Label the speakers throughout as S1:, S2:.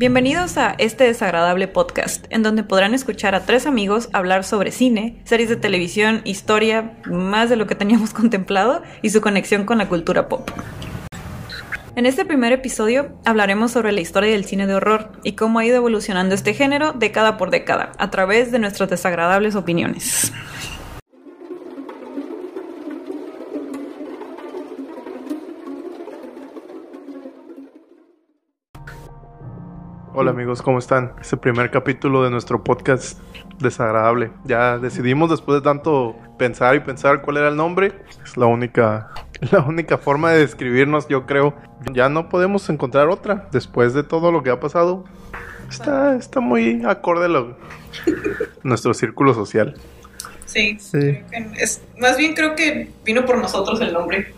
S1: Bienvenidos a este desagradable podcast, en donde podrán escuchar a tres amigos hablar sobre cine, series de televisión, historia, más de lo que teníamos contemplado y su conexión con la cultura pop. En este primer episodio hablaremos sobre la historia del cine de horror y cómo ha ido evolucionando este género década por década, a través de nuestras desagradables opiniones.
S2: Hola amigos, ¿cómo están? Este primer capítulo de nuestro podcast desagradable. Ya decidimos después de tanto pensar y pensar cuál era el nombre. Es la única, la única forma de describirnos, yo creo. Ya no podemos encontrar otra. Después de todo lo que ha pasado, está, está muy acorde a lo- nuestro círculo social.
S1: Sí,
S3: Sí.
S1: es, más bien creo que vino por nosotros el nombre.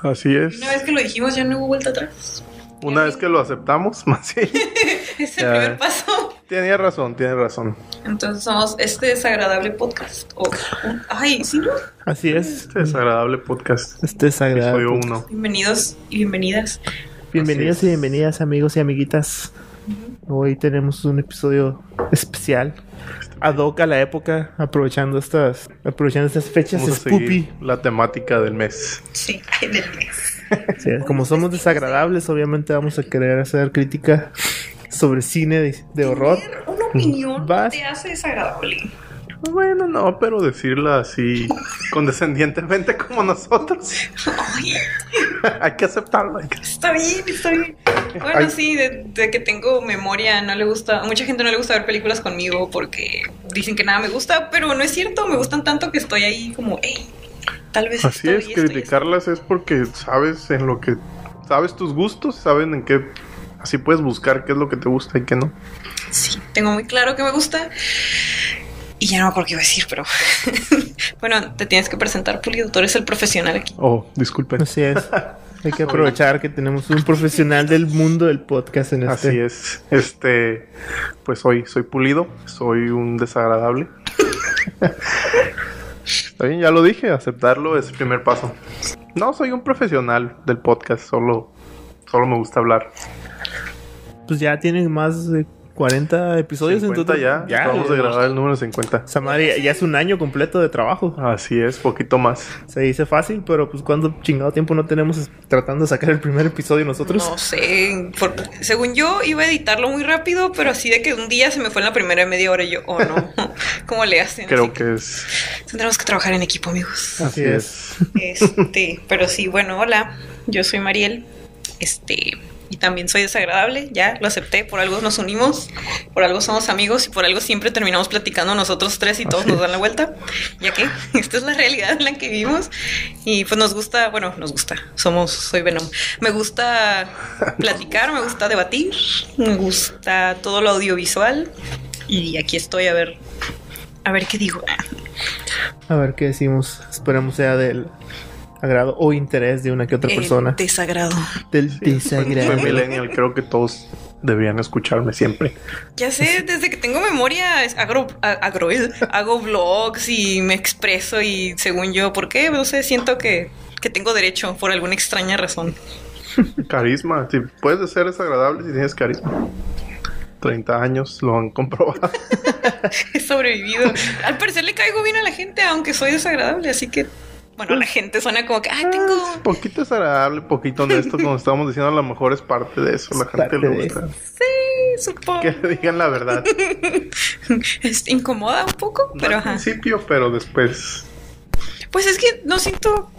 S2: Así es.
S1: Una vez que lo dijimos ya no hubo vuelta atrás.
S2: Una vez que lo aceptamos, más sí.
S1: Es el
S2: Ya.
S1: primer paso.
S2: Tenía razón, tiene razón.
S1: Entonces somos este desagradable podcast. Un- ay, sí, ¿no?
S3: Así es.
S2: Este desagradable podcast.
S3: Este es
S2: Episodio
S3: agradable.
S2: 1.
S1: Bienvenidos y bienvenidas.
S3: Bienvenidos y bienvenidas, amigos y amiguitas. Hoy tenemos un episodio especial. Ad hoc a la época, aprovechando estas, aprovechando estas fechas
S2: Vamos a seguir la temática del mes.
S1: Sí, del mes.
S3: Sí, como somos desagradables, obviamente vamos a querer hacer crítica sobre cine de, de horror.
S1: Una opinión
S3: Vas.
S1: te hace desagradable.
S2: Bueno, no, pero decirla así condescendientemente como nosotros.
S1: Ay,
S2: hay que aceptarlo. hay que-
S1: está bien, está bien. Bueno,
S2: Ay.
S1: sí, de, de que tengo memoria, no le gusta, a mucha gente no le gusta ver películas conmigo porque dicen que nada me gusta, pero no es cierto, me gustan tanto que estoy ahí como, hey, tal vez
S2: Así es, criticarlas es porque sabes en lo que... Sabes tus gustos, saben en qué... Así puedes buscar qué es lo que te gusta y qué no.
S1: Sí, tengo muy claro que me gusta. Y ya no me acuerdo qué iba a decir, pero bueno, te tienes que presentar, Pulido, tú eres el profesional aquí.
S2: Oh, disculpen.
S3: Así es. Hay que aprovechar que tenemos un profesional del mundo del podcast en este.
S2: Así es. Este, pues soy, soy pulido, soy un desagradable. Bien, ya lo dije, aceptarlo es el primer paso. No soy un profesional del podcast, solo, solo me gusta hablar.
S3: Pues ya tienen más de 40 episodios
S2: 50
S3: en total.
S2: ya, acabamos de grabar el número 50.
S3: Esa madre ya- ya es un año completo de trabajo.
S2: Así es, poquito más.
S3: Se dice fácil, pero pues cuánto chingado tiempo no tenemos tratando de sacar el primer episodio nosotros.
S1: No sé, por- según yo iba a editarlo muy rápido, pero así de que un día se me fue en la primera media hora y yo, oh no, ¿cómo le hacen?
S2: Creo
S1: Así
S2: que es.
S1: Tendremos que trabajar en equipo, amigos.
S2: Así es.
S1: Este, pero sí, bueno, hola, yo soy Mariel, este, y también soy desagradable, ya lo acepté, por algo nos unimos, por algo somos amigos y por algo siempre terminamos platicando nosotros tres y todos nos dan la vuelta, ya que esta es la realidad en la que vivimos y pues nos gusta, bueno, nos gusta, somos, soy Venom, me gusta platicar, me gusta debatir, me gusta todo lo audiovisual y aquí estoy a ver, a ver qué digo.
S3: A ver qué decimos. Esperemos sea del agrado o interés de una que otra
S1: Eh,
S3: persona.
S1: desagrado.
S3: Del
S2: Soy,
S3: desagrado.
S2: soy millennial, creo que todos deberían escucharme siempre.
S1: Ya sé, desde que tengo memoria es- hago, a- agro- hago vlogs y me expreso y según yo, ¿por qué? No sé, siento que, que tengo derecho por alguna extraña razón.
S2: Carisma, si puedes ser desagradable si tienes carisma. 30 años lo han comprobado.
S1: He sobrevivido. Al parecer le caigo bien a la gente, aunque soy desagradable, así que, bueno, la gente suena como que, ay, tengo...
S2: Es poquito desagradable, poquito honesto, como estamos diciendo, a lo mejor es parte de eso. La
S3: Es
S2: gente le gusta.
S1: Sí, supongo.
S2: Que le digan la verdad.
S1: Es incomoda un poco,
S2: No
S1: pero
S2: al
S1: ajá.
S2: principio, pero después.
S1: Pues es que no siento...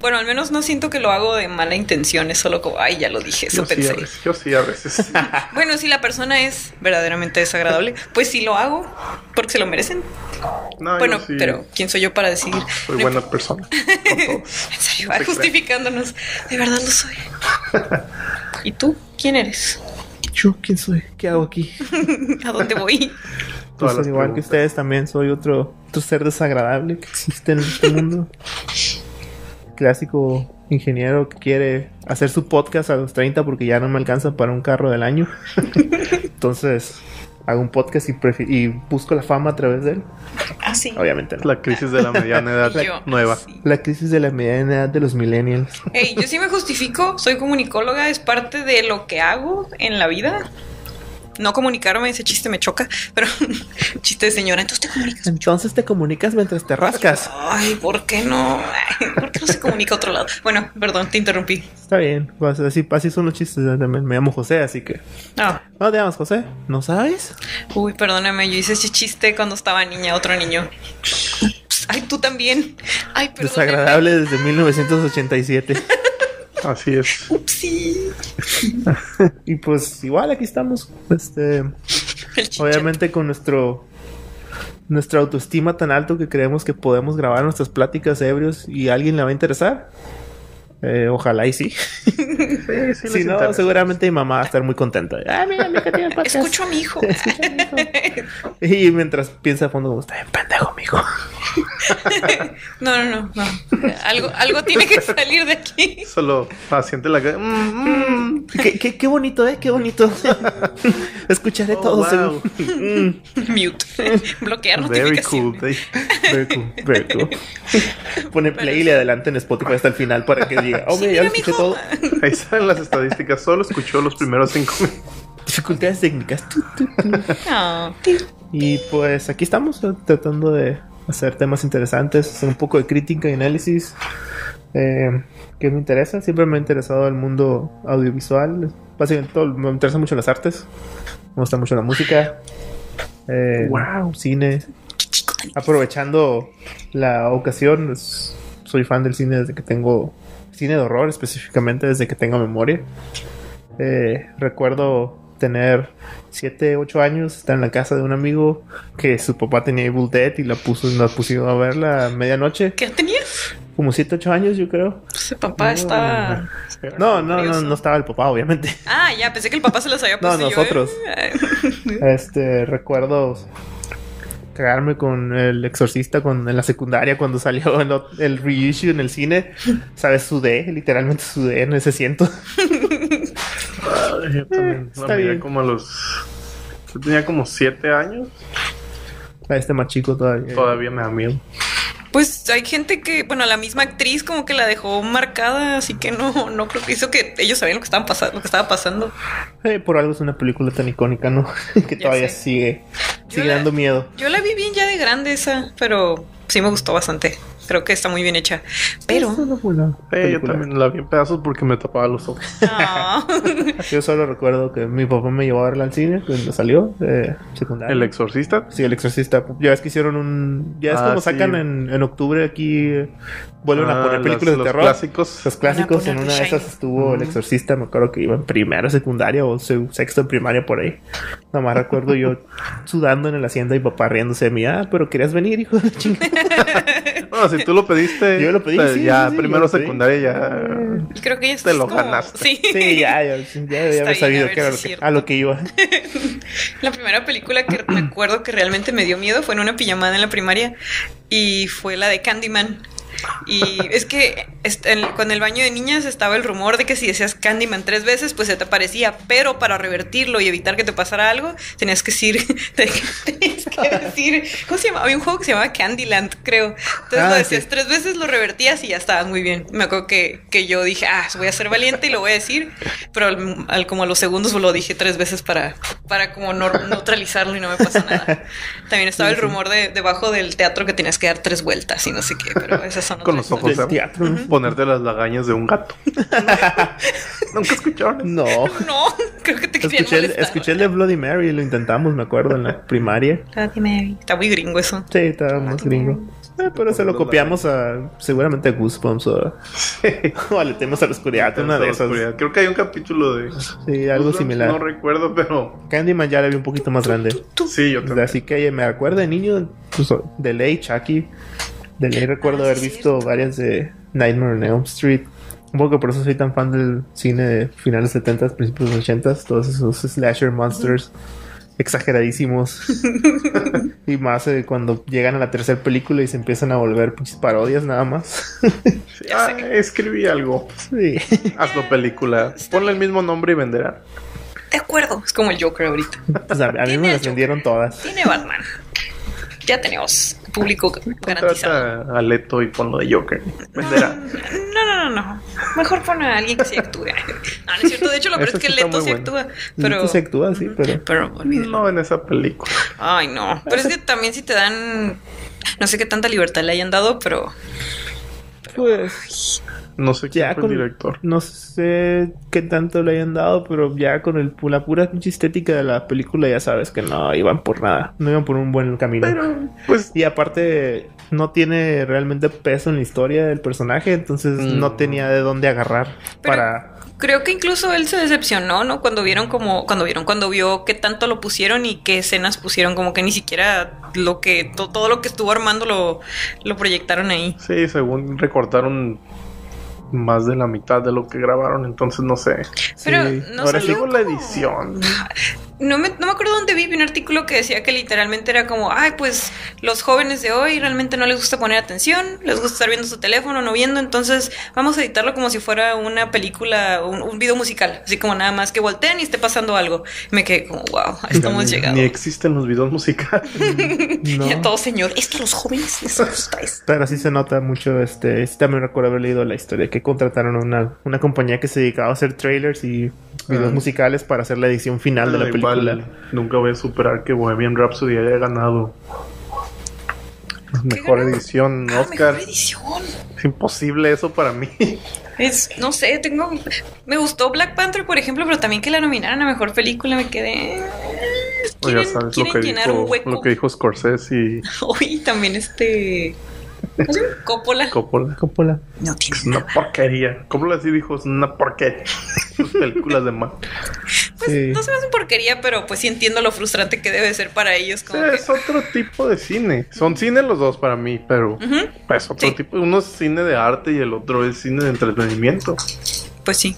S1: Bueno, al menos no siento que lo hago de mala intención, es solo como, ay, ya lo dije, eso
S2: Yo sí, a
S1: pensé.
S2: veces, yo sí, a veces.
S1: Bueno, si la persona es verdaderamente desagradable, pues sí lo hago, porque se lo merecen.
S2: No,
S1: bueno,
S2: sí
S1: pero ¿quién soy yo para decidir?
S2: Soy
S1: No
S2: buena persona.
S1: En serio, justificándonos. De verdad lo soy. ¿Y tú? ¿Quién eres?
S3: ¿Yo quién soy? ¿Qué hago aquí?
S1: ¿A dónde voy?
S3: Pues al igual que ustedes también soy otro, otro ser desagradable que existe en este mundo. Clásico ingeniero que quiere hacer su podcast a los 30 porque ya no me alcanza para un carro del año. Entonces hago un podcast y, prefi- y busco la fama a través de él.
S1: Ah, sí.
S3: Obviamente no.
S2: La crisis de la mediana edad
S1: yo,
S2: nueva.
S1: sí.
S3: La crisis de la mediana edad de los millennials.
S1: Ey, yo sí me justifico, soy comunicóloga, es parte de lo que hago en la vida. No comunicarme, ese chiste me choca, pero chiste de señora, entonces te comunicas.
S3: Entonces te comunicas mientras te rascas.
S1: Ay, ¿por qué no? Ay, ¿Por qué no se comunica a otro lado? Bueno, perdón, te interrumpí.
S3: Está bien, pues así, así son los chistes. También Me llamo José, así que.
S1: Ah,
S3: ¿No te llamas José? ¿No sabes?
S1: uy, perdóname, yo hice ese chiste cuando estaba niña, otro niño. Ay, tú también. Ay, perdóname.
S3: Desagradable desde 1987.
S2: Así es.
S1: Upsi.
S3: y pues igual aquí estamos. Este. Obviamente con nuestro nuestra autoestima tan alto que creemos que podemos grabar nuestras pláticas ebrios y a alguien le va a interesar. Eh, ojalá y sí.
S2: Sí, sí,
S3: si no,
S2: interesa.
S3: seguramente mi mamá va a estar muy contenta. Ah, mira, mi hija tiene podcast.
S1: Escucho a mi hijo.
S3: A mi hijo. Y mientras piensa a fondo como está bien pendejo, mijo.
S1: No, no, no, no. Algo, algo tiene que salir de aquí.
S2: Solo asiente la cara. Mm, mm.
S3: qué, qué, qué bonito, eh, qué bonito. Escucharé
S2: Oh,
S3: todo.
S2: wow.
S3: Mm,
S1: Mute. Bloquear
S2: Very cool.
S3: very cool, very cool. Pone play y le adelanta en Spotify hasta el final para que diga, oh,
S1: Sí,
S3: mira, ya lo
S1: mira,
S3: escuché
S1: mijo.
S3: todo.
S2: Ahí salen las estadísticas. Solo escuchó los primeros cinco minutos.
S3: Dificultades técnicas. Tu, tu, tu. Y pues aquí estamos eh, tratando de hacer temas interesantes, hacer un poco de crítica y análisis. Eh, que me interesa, siempre me ha interesado el mundo audiovisual. Básicamente todo, me interesan mucho las artes, me gusta mucho la música, eh,
S2: Wow.
S3: cine.
S1: chico tan
S3: Aprovechando la ocasión, soy fan del cine desde que tengo cine de horror, específicamente desde que tengo memoria. Eh, recuerdo tener 7, 8 años, estar en la casa de un amigo que su papá tenía Evil Dead y la puso, la pusieron a verla a medianoche.
S1: ¿Qué tenías?
S3: Como 7, 8 años, yo creo.
S1: Pues el papá está.
S3: No, no, no,
S1: Curioso.
S3: no estaba el papá, obviamente.
S1: Ah, ya, pensé que el papá se los había
S3: No,
S1: puesto. yo,
S3: nosotros.
S1: eh,
S3: Este, recuerdo cagarme con el exorcista con, en la secundaria cuando salió el, el reissue en el cine. ¿Sabes? Sudé, literalmente sudé en ese asiento.
S2: Yo también la miré como a los. Yo tenía como siete años.
S3: A este más chico todavía.
S2: Todavía me da miedo.
S1: Pues hay gente que, bueno, la misma actriz como que la dejó marcada, así que no, no creo que hizo que ellos sabían lo que estaban pasando, lo que estaba pasando.
S3: Eh, por algo es una película tan icónica, ¿no? que todavía sigue,
S1: Yo
S3: sigue
S1: la-
S3: dando miedo.
S1: Yo la vi bien ya de grande esa, pero sí me gustó bastante. Creo que está muy bien hecha. Pero.
S3: Es
S2: Eh, yo también la vi en pedazos porque me tapaba los ojos.
S1: Ah.
S3: Yo solo recuerdo que mi papá me llevó a verla al cine cuando salió de secundaria.
S2: El exorcista.
S3: Sí, el exorcista. Ya ves que hicieron un. Ya es
S2: Ah,
S3: como
S2: sí.
S3: sacan en, en octubre aquí. Vuelven a
S2: Ah,
S3: poner
S2: las-
S3: películas
S2: los
S3: de terror.
S2: clásicos.
S3: Los clásicos.
S1: Van a
S3: En una de esas estuvo el exorcista. Me acuerdo que iba en primero, secundaria o se- sexto en primaria por ahí. Nada más recuerdo yo sudando en el asiento y papá riéndose de mí. Ah, pero querías venir, hijo de chingada.
S2: Bueno, si tú lo pediste.
S3: Yo lo pedí,
S2: pues
S3: sí,
S2: ya
S3: sí, sí,
S2: primero secundaria ya.
S1: Creo que ya
S2: Te lo
S1: como-
S2: ganaste.
S1: Sí.
S3: Sí, ya, ya, ya debía
S1: Está
S3: haber
S1: bien,
S3: sabido que era
S1: si
S3: lo que- a lo que iba.
S1: La primera película que me acuerdo que realmente me dio miedo fue en una pijamada en la primaria y fue la de Candyman. Y es que con el baño de niñas estaba el rumor de que si decías Candyman tres veces, pues se te aparecía, pero para revertirlo y evitar que te pasara algo, tenías que decir, tenías que decir, ¿cómo se llama? Había un juego que se llamaba Candyland, creo. Entonces
S3: Ah,
S1: lo decías
S3: sí.
S1: tres veces, lo revertías y ya estabas muy bien. Me acuerdo que, que yo dije, ah, voy a ser valiente y lo voy a decir, pero al, al- como a los segundos lo dije tres veces para, para como no- neutralizarlo y no me pasó nada. También estaba el rumor de debajo del teatro que tenías que dar tres vueltas y no sé qué, pero esas son
S2: Con los ojos
S3: Del teatro. ¿no?
S2: Ponerte las lagañas de un gato. Nunca escucharon. eso?
S3: No.
S1: No, creo que te
S3: Escuché el, escuché el de Bloody Mary, lo intentamos, me acuerdo, en la primaria.
S1: Bloody Mary. Está muy gringo eso.
S3: Sí, estaba más gringo. Eh, pero se lo copiamos a seguramente a Goosebumps o, o a Le temas a la oscuridad, una de esas.
S2: Creo que hay un capítulo de.
S3: Sí, algo
S2: No
S3: similar.
S2: recuerdo, pero.
S3: Candyman ya la vi un poquito más grande.
S2: Sí, yo también.
S3: Así que me acuerdo de niño, pues, de ley, Chucky. De ley recuerdo
S1: Ah,
S3: haber
S1: sí,
S3: visto
S1: cierto.
S3: varias de Nightmare on Elm Street. Un poco por eso soy tan fan del cine de finales 70 principios 80 todos esos slasher monsters exageradísimos. y más eh, cuando llegan a la tercera película y se empiezan a volver pinches parodias nada más.
S2: Ah, escribí algo.
S3: sí.
S2: Hazlo película. Ponle el mismo nombre y venderá.
S1: De acuerdo. Es como el Joker ahorita.
S3: Pues a, a mí me las vendieron todas.
S1: Tiene Batman. Ya tenemos público garantizado.
S2: A Leto y ponlo de Joker. Venderá.
S1: No, no, no, no. Mejor pon a alguien que sí actúe. No, no es cierto. De hecho, lo peor es que
S2: sí
S1: Leto sí actúa. Pero.
S3: Leto sí actúa, sí, pero-
S1: Pero.
S2: No en esa película.
S1: Ay, no. Pero es que también si te dan. No sé qué tanta libertad le hayan dado, pero.
S3: Pues
S2: No sé quién
S3: ya
S2: fue
S3: con
S2: el director.
S3: No sé qué tanto le hayan dado, pero ya con el, la pura estética de la película ya sabes que no iban por nada. No iban por un buen camino.
S2: Pero, pues,
S3: Y aparte, no tiene realmente peso en la historia del personaje, entonces
S2: Mm.
S3: no tenía de dónde agarrar
S1: Pero-
S3: para.
S1: Creo que incluso él se decepcionó, ¿no? Cuando vieron como, cuando vieron, cuando vio qué tanto lo pusieron y qué escenas pusieron, como que ni siquiera lo que, to- todo lo que estuvo armando lo, lo proyectaron ahí.
S2: sí, según recortaron más de la mitad de lo que grabaron, entonces no sé.
S1: Pero
S3: Sí.
S1: no
S3: Ahora
S1: salió
S2: Digo la edición.
S1: No me, no me acuerdo dónde vi, vi un artículo que decía que literalmente era como, ay, pues los jóvenes de hoy realmente no les gusta poner atención, les gusta estar viendo su teléfono, no viendo, entonces vamos a editarlo como si fuera una película, un, un video musical, así como nada más que volteen y esté pasando algo. Me quedé como, wow, estamos llegando.
S2: Ni existen los videos musicales.
S3: No.
S1: Y a todo señor, esto a los jóvenes les gusta esto.
S3: Pero sí se nota mucho, este, sí también recuerdo haber leído la historia que contrataron a una, una compañía que se dedicaba a hacer trailers y videos
S2: Ah.
S3: musicales para hacer la edición final de la
S2: Ah,
S3: película.
S2: igual, nunca voy a superar que Bohemian Rhapsody haya ganado mejor
S1: ganó?
S2: edición
S1: Ah,
S2: Oscar.
S1: mejor edición.
S2: Es imposible eso para mí.
S1: Es, no sé, tengo. Me gustó Black Panther, por ejemplo, pero también que la nominaran a mejor película me quedé.
S2: O ya
S1: Quieren,
S2: sabes lo
S1: quieren
S2: que,
S1: llenar un
S2: dijo,
S1: hueco.
S2: lo que dijo Scorsese y
S1: Hoy también este. ¿cómo se llama? Coppola.
S2: Coppola.
S3: Coppola.
S1: No tiene
S2: Es una porquería. Coppola sí dijo, es una porquería. Sus películas de mal.
S1: Pues
S3: Sí.
S1: no se me hacen porquería, pero pues sí entiendo lo frustrante que debe ser para ellos.
S2: Sí,
S1: Como que,
S2: es otro tipo de cine. Son cine los dos para mí, pero
S1: Ujú,
S2: es otro
S1: Sí.
S2: tipo. Uno es cine de arte y el otro es cine de entretenimiento.
S1: Pues sí.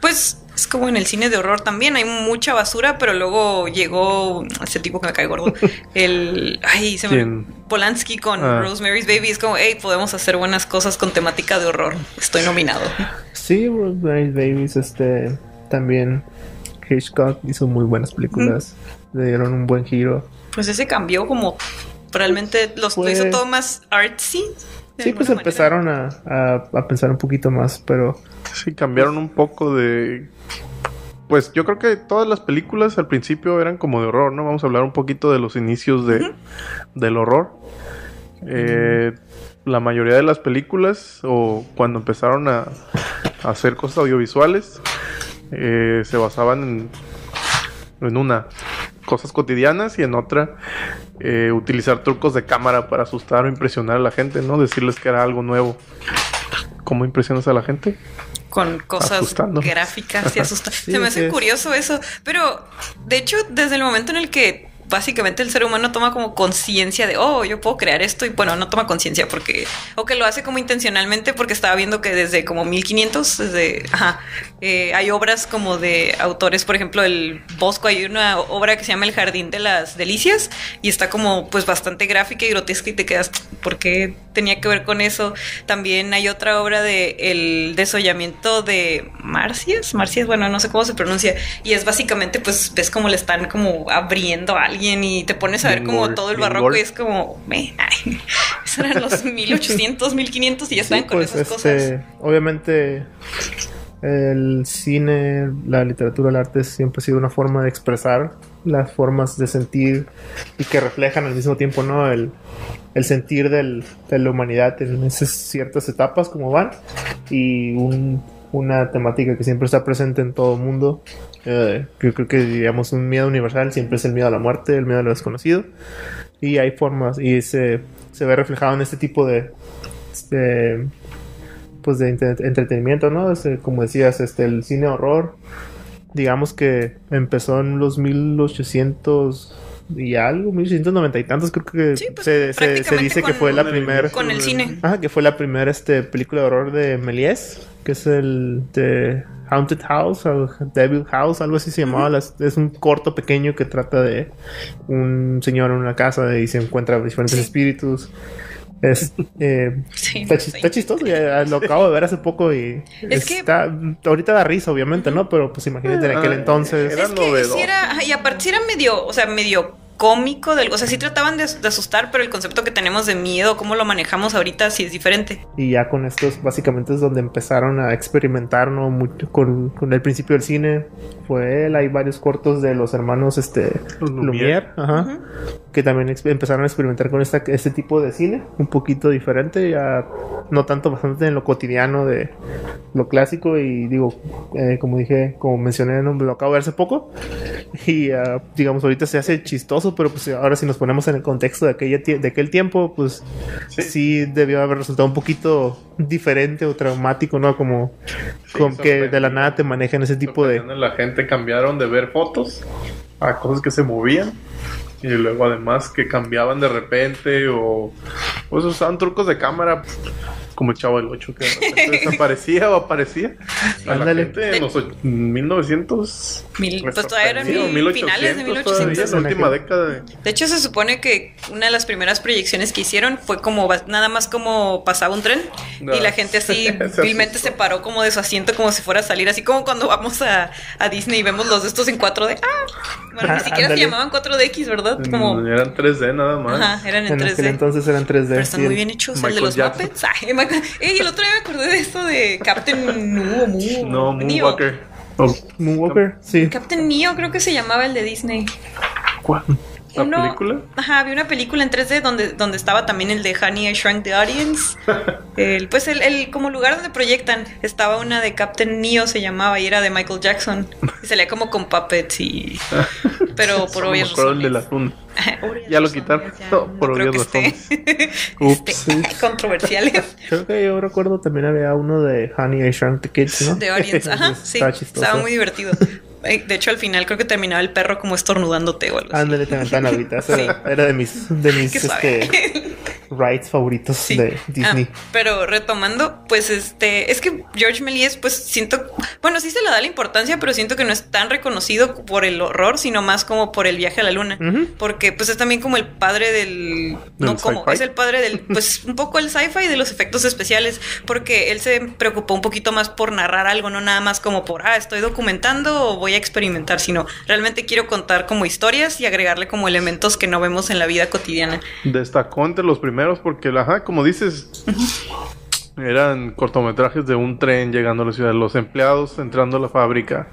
S1: Pues es como en el cine de horror también. Hay mucha basura, pero luego llegó ese tipo que me cae gordo. El. Ay, se me. Polanski con
S2: Ah.
S1: Rosemary's Baby. Es como, hey, podemos hacer buenas cosas con temática de horror. Estoy nominado.
S3: Sí, Rosemary's Babies, este, también Hitchcock hizo muy buenas películas. Le dieron un buen giro.
S1: Pues ese cambió como. Realmente los, lo
S3: Pues-
S1: hizo todo más artsy.
S3: Sí, pues
S1: manera.
S3: empezaron a, a- a pensar un poquito más, pero
S2: Sí, cambiaron un poco de. Pues yo creo que todas las películas al principio eran como de horror, ¿no? Vamos a hablar un poquito de los inicios de, del horror. Eh, la mayoría de las películas, o cuando empezaron a, a hacer cosas audiovisuales, eh, se basaban en, en una, cosas cotidianas y en otra, eh, utilizar trucos de cámara para asustar o impresionar a la gente, ¿no? Decirles que era algo nuevo. ¿Cómo impresionas a la gente?
S1: con cosas
S2: Asustando.
S1: gráficas y asusta.
S3: Sí,
S1: Se me hace
S3: es.
S1: curioso eso, pero de hecho desde el momento en el que básicamente el ser humano toma como conciencia de, oh, yo puedo crear esto y bueno, no toma conciencia porque, o que lo hace como intencionalmente porque estaba viendo que desde como 1500, desde, ajá, eh, hay obras como de autores, por ejemplo, el Bosco, hay una obra que se llama El Jardín de las Delicias y está como pues bastante gráfica y grotesca y te quedas, ¿por qué tenía que ver con eso? También hay otra obra de El desollamiento de Marcias, Marcias, bueno, no sé cómo se pronuncia, y es básicamente pues ves como le están como abriendo a alguien y te pones a ver como
S2: Mingol,
S1: todo el
S2: Mingol.
S1: barroco y es como, "Me, ay, esos eran los 1800, 1500 y ya estaban
S3: Sí,
S1: con
S3: pues,
S1: esas cosas.
S3: este, obviamente el cine, la literatura, el arte siempre ha sido una forma de expresar las formas de sentir y que reflejan al mismo tiempo, ¿no? El, el sentir del- de la humanidad en esas ciertas etapas como van y un- una temática que siempre está presente en todo el mundo. Eh, yo creo que digamos un miedo universal siempre es el miedo a la muerte, el miedo a lo desconocido y hay formas y se, se ve reflejado en este tipo de, de pues de entre- entretenimiento, ¿no? Este, como decías, este el cine horror, digamos que empezó en los 1800 y algo, 1890 y tantos, creo que
S1: Sí, pues,
S3: se, se- se
S1: prácticamente
S3: dice que fue la primera
S1: Con el cine.
S3: Ajá, que fue la primera este, película de horror de Méliès, que es el de Haunted House o Devil House, algo así se llamaba. Es un corto pequeño que trata de un señor en una casa y se encuentra diferentes
S1: Sí.
S3: espíritus. Es, eh,
S1: Sí,
S3: está,
S1: sí.
S3: chis- está chistoso, ya lo acabo de ver hace poco y
S1: Es que-
S3: está, ahorita da risa, obviamente, ¿no? Pero pues imagínate en aquel
S2: Ah,
S3: entonces.
S2: era
S1: es que
S2: novedoso.
S1: sí era, ajá, y aparte sí era medio, o sea, medio cómico, del, o sea, sí trataban de, de asustar, pero el concepto que tenemos de miedo, cómo lo manejamos ahorita, sí es diferente.
S3: Y ya con estos, básicamente es donde empezaron a experimentar, ¿no? Mucho con, con el principio del cine. Fue él, hay varios cortos de los hermanos este, Lumière,
S2: Lumière.
S3: ajá, que también empezaron a experimentar con esta, este tipo de cine, un poquito diferente, ya no tanto bastante en lo cotidiano de lo clásico. Y digo, eh, como dije, como mencioné, ¿no? lo acabo de ver hace poco. Y ah, digamos, ahorita se hace chistoso, pero pues ahora si nos ponemos en el contexto de, aquella de aquel tiempo, pues
S2: Sí.
S3: sí. debió haber resultado un poquito diferente o traumático, ¿no? Como, como que de la nada te manejan ese tipo de...
S2: La gente cambiaron de ver fotos a cosas que se movían. Y luego además que cambiaban de repente o pues usaban trucos de cámara como el chavo del 8 que de repente desaparecía o aparecía. La
S3: Ándale.
S2: gente en los och- 1900
S1: Mil- pues todavía eran finales de
S2: 1800 todavía,
S1: 1800.
S2: la última década de-
S1: De hecho, se supone que una de las primeras proyecciones que hicieron fue como nada más como pasaba un tren y
S2: Ah,
S1: la gente así
S2: se
S1: vilmente se paró como de su asiento como si fuera a salir, así como cuando vamos a, a Disney y vemos los de estos en 4D. Ah, bueno, ni siquiera se llamaban 4DX, ¿verdad? Como,
S2: eran 3D nada más.
S1: ajá, eran en
S3: En aquel
S1: 3D.
S3: entonces eran 3D.
S1: Pero están
S3: sí.
S1: muy bien hechos. el de
S2: Michael
S1: los
S2: Jackson.
S1: Muppets. Ay, Ey, el otro día me acordé de esto de Captain Nu o Mu.
S2: No,
S1: Neo.
S2: Moonwalker. Oh,
S3: Moonwalker, sí.
S1: Captain Neo creo que se llamaba el de Disney.
S2: ¿Cuál? ¿La
S1: Uno-
S2: película?
S1: Ajá, había una película en 3D donde, donde estaba también el de Honey, I Shrunk the Audience. El, pues el, el- como lugar donde proyectan estaba una de Captain Neo se llamaba y era de Michael Jackson. Y salía como con puppets y... Pero por obvias
S2: el de
S1: razones.
S2: la Ya lo
S1: razones,
S2: quitaron. No,
S1: no
S2: por obvias Ups.
S1: esté controversiales.
S3: Creo que yo recuerdo también había uno de Honey I Shrunk the Kids, ¿no?
S1: De Audience, ajá, sí.
S3: Estaba
S1: muy divertido. De hecho, al final creo que terminaba el perro como estornudándote o algo así.
S3: Ándale, te aventaban ahorita. Esa era, era de mis, de mis este, rides favoritos
S1: Sí.
S3: de Disney.
S1: Ah, pero retomando, pues este, es que George Méliès, pues siento, bueno, sí se le da la importancia, pero siento que no es tan reconocido por el horror, sino más como por el viaje a la luna. Porque pues es también como el padre del... No,
S2: ¿Del
S1: como, es el padre del... Pues un poco el sci-fi y de los efectos especiales, porque él se preocupó un poquito más por narrar algo, no nada más como por, ah, estoy documentando o voy a experimentar, sino realmente quiero contar como historias y agregarle como elementos que no vemos en la vida cotidiana.
S2: Destacó entre los primeros porque, ajá, como dices, eran cortometrajes de un tren llegando a la ciudad, los empleados entrando a la fábrica,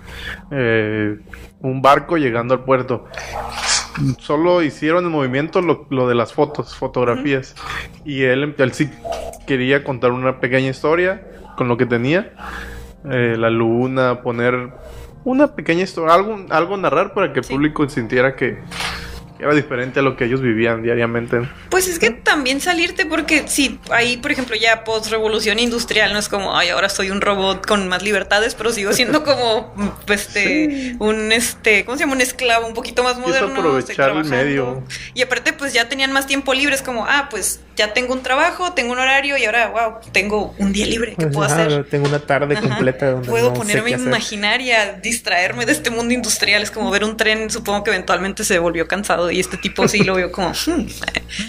S2: eh, un barco llegando al puerto. Solo hicieron el movimiento lo, lo de las fotos, fotografías. Y él, él sí quería contar una pequeña historia con lo que tenía. Eh, la luna, poner una pequeña historia, algo, algo narrar para que el
S1: Sí.
S2: público sintiera que, que era diferente a lo que ellos vivían diariamente.
S1: Pues es que también salirte porque si ahí, por ejemplo, ya post revolución industrial no es como, ay, ahora soy un robot con más libertades, pero sigo siendo como mm, este un este, ¿cómo se llama? un esclavo un poquito más
S2: Quiso
S1: moderno, estoy
S2: aprovechar el medio.
S1: Y aparte pues ya tenían más tiempo libre, es como, ah, pues ya tengo un trabajo, tengo un horario y ahora, wow, tengo un día libre, ¿qué
S3: Pues,
S1: puedo
S3: ah,
S1: hacer?
S3: Tengo una tarde
S1: Ajá.
S3: completa donde
S1: Puedo
S3: no sé
S1: ponerme
S3: qué
S1: a
S3: hacer.
S1: imaginar y a distraerme de este mundo industrial. Es como ver un tren, supongo que eventualmente se volvió cansado y este tipo sí lo veo como... hmm,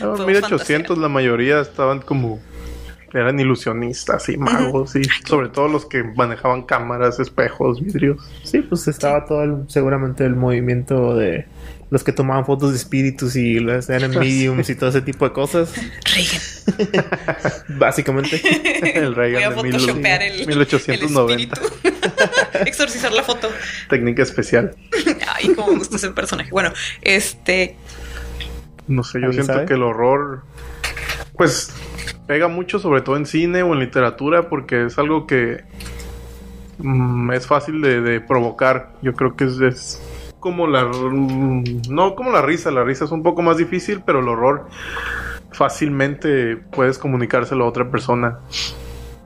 S1: puedo
S2: 1800 la mayoría estaban como eran ilusionistas y magos y sobre todo los que manejaban cámaras, espejos, vidrios.
S3: Sí, pues estaba todo el- seguramente el movimiento de los que tomaban fotos de espíritus y las eran mediums y todo ese tipo de cosas.
S1: Reagan.
S3: Básicamente.
S2: El
S1: Voy
S2: Reagan
S1: a
S2: de mil-
S1: el,
S2: 1890.
S1: el espíritu. Exorcizar la foto.
S2: técnica especial.
S1: Ay, cómo me gusta ese personaje. Bueno, este...
S2: No sé, yo
S3: ¿Alguien
S2: siento
S3: sabe?
S2: que el horror pues pega mucho sobre todo en cine o en literatura porque es algo que mm, es fácil de, de provocar. Yo creo que es, es como la no como la risa, la risa es un poco más difícil, pero el horror fácilmente puedes comunicárselo a otra persona.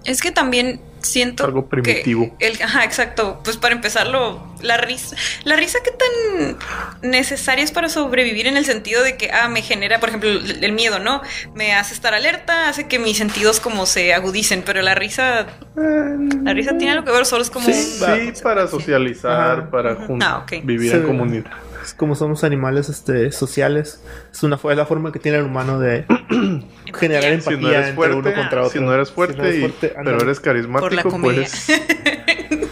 S1: Es que también siento
S2: Algo
S1: que
S2: primitivo.
S1: el, ajá, exacto. Pues para empezarlo, la risa, la risa qué tan necesaria es para sobrevivir en el sentido de que ah me genera, por ejemplo, el, el miedo, ¿no? Me hace estar alerta, hace que mis sentidos como se agudicen, pero la risa, la risa tiene algo que ver, solo es como
S2: Sí, sí, para socializar,
S3: Ajá.
S2: para
S1: Ah,
S2: vivir
S3: Sí.
S2: en comunidad.
S3: Es como somos animales este, sociales. Es una fue la forma que tiene el humano de generar empatía
S2: Si no eres
S3: entre uno contra otro.
S2: si no eres fuerte,
S3: Si no eres
S2: y-
S3: fuerte,
S2: pero eres carismático,
S1: Por la comedia.
S2: puedes,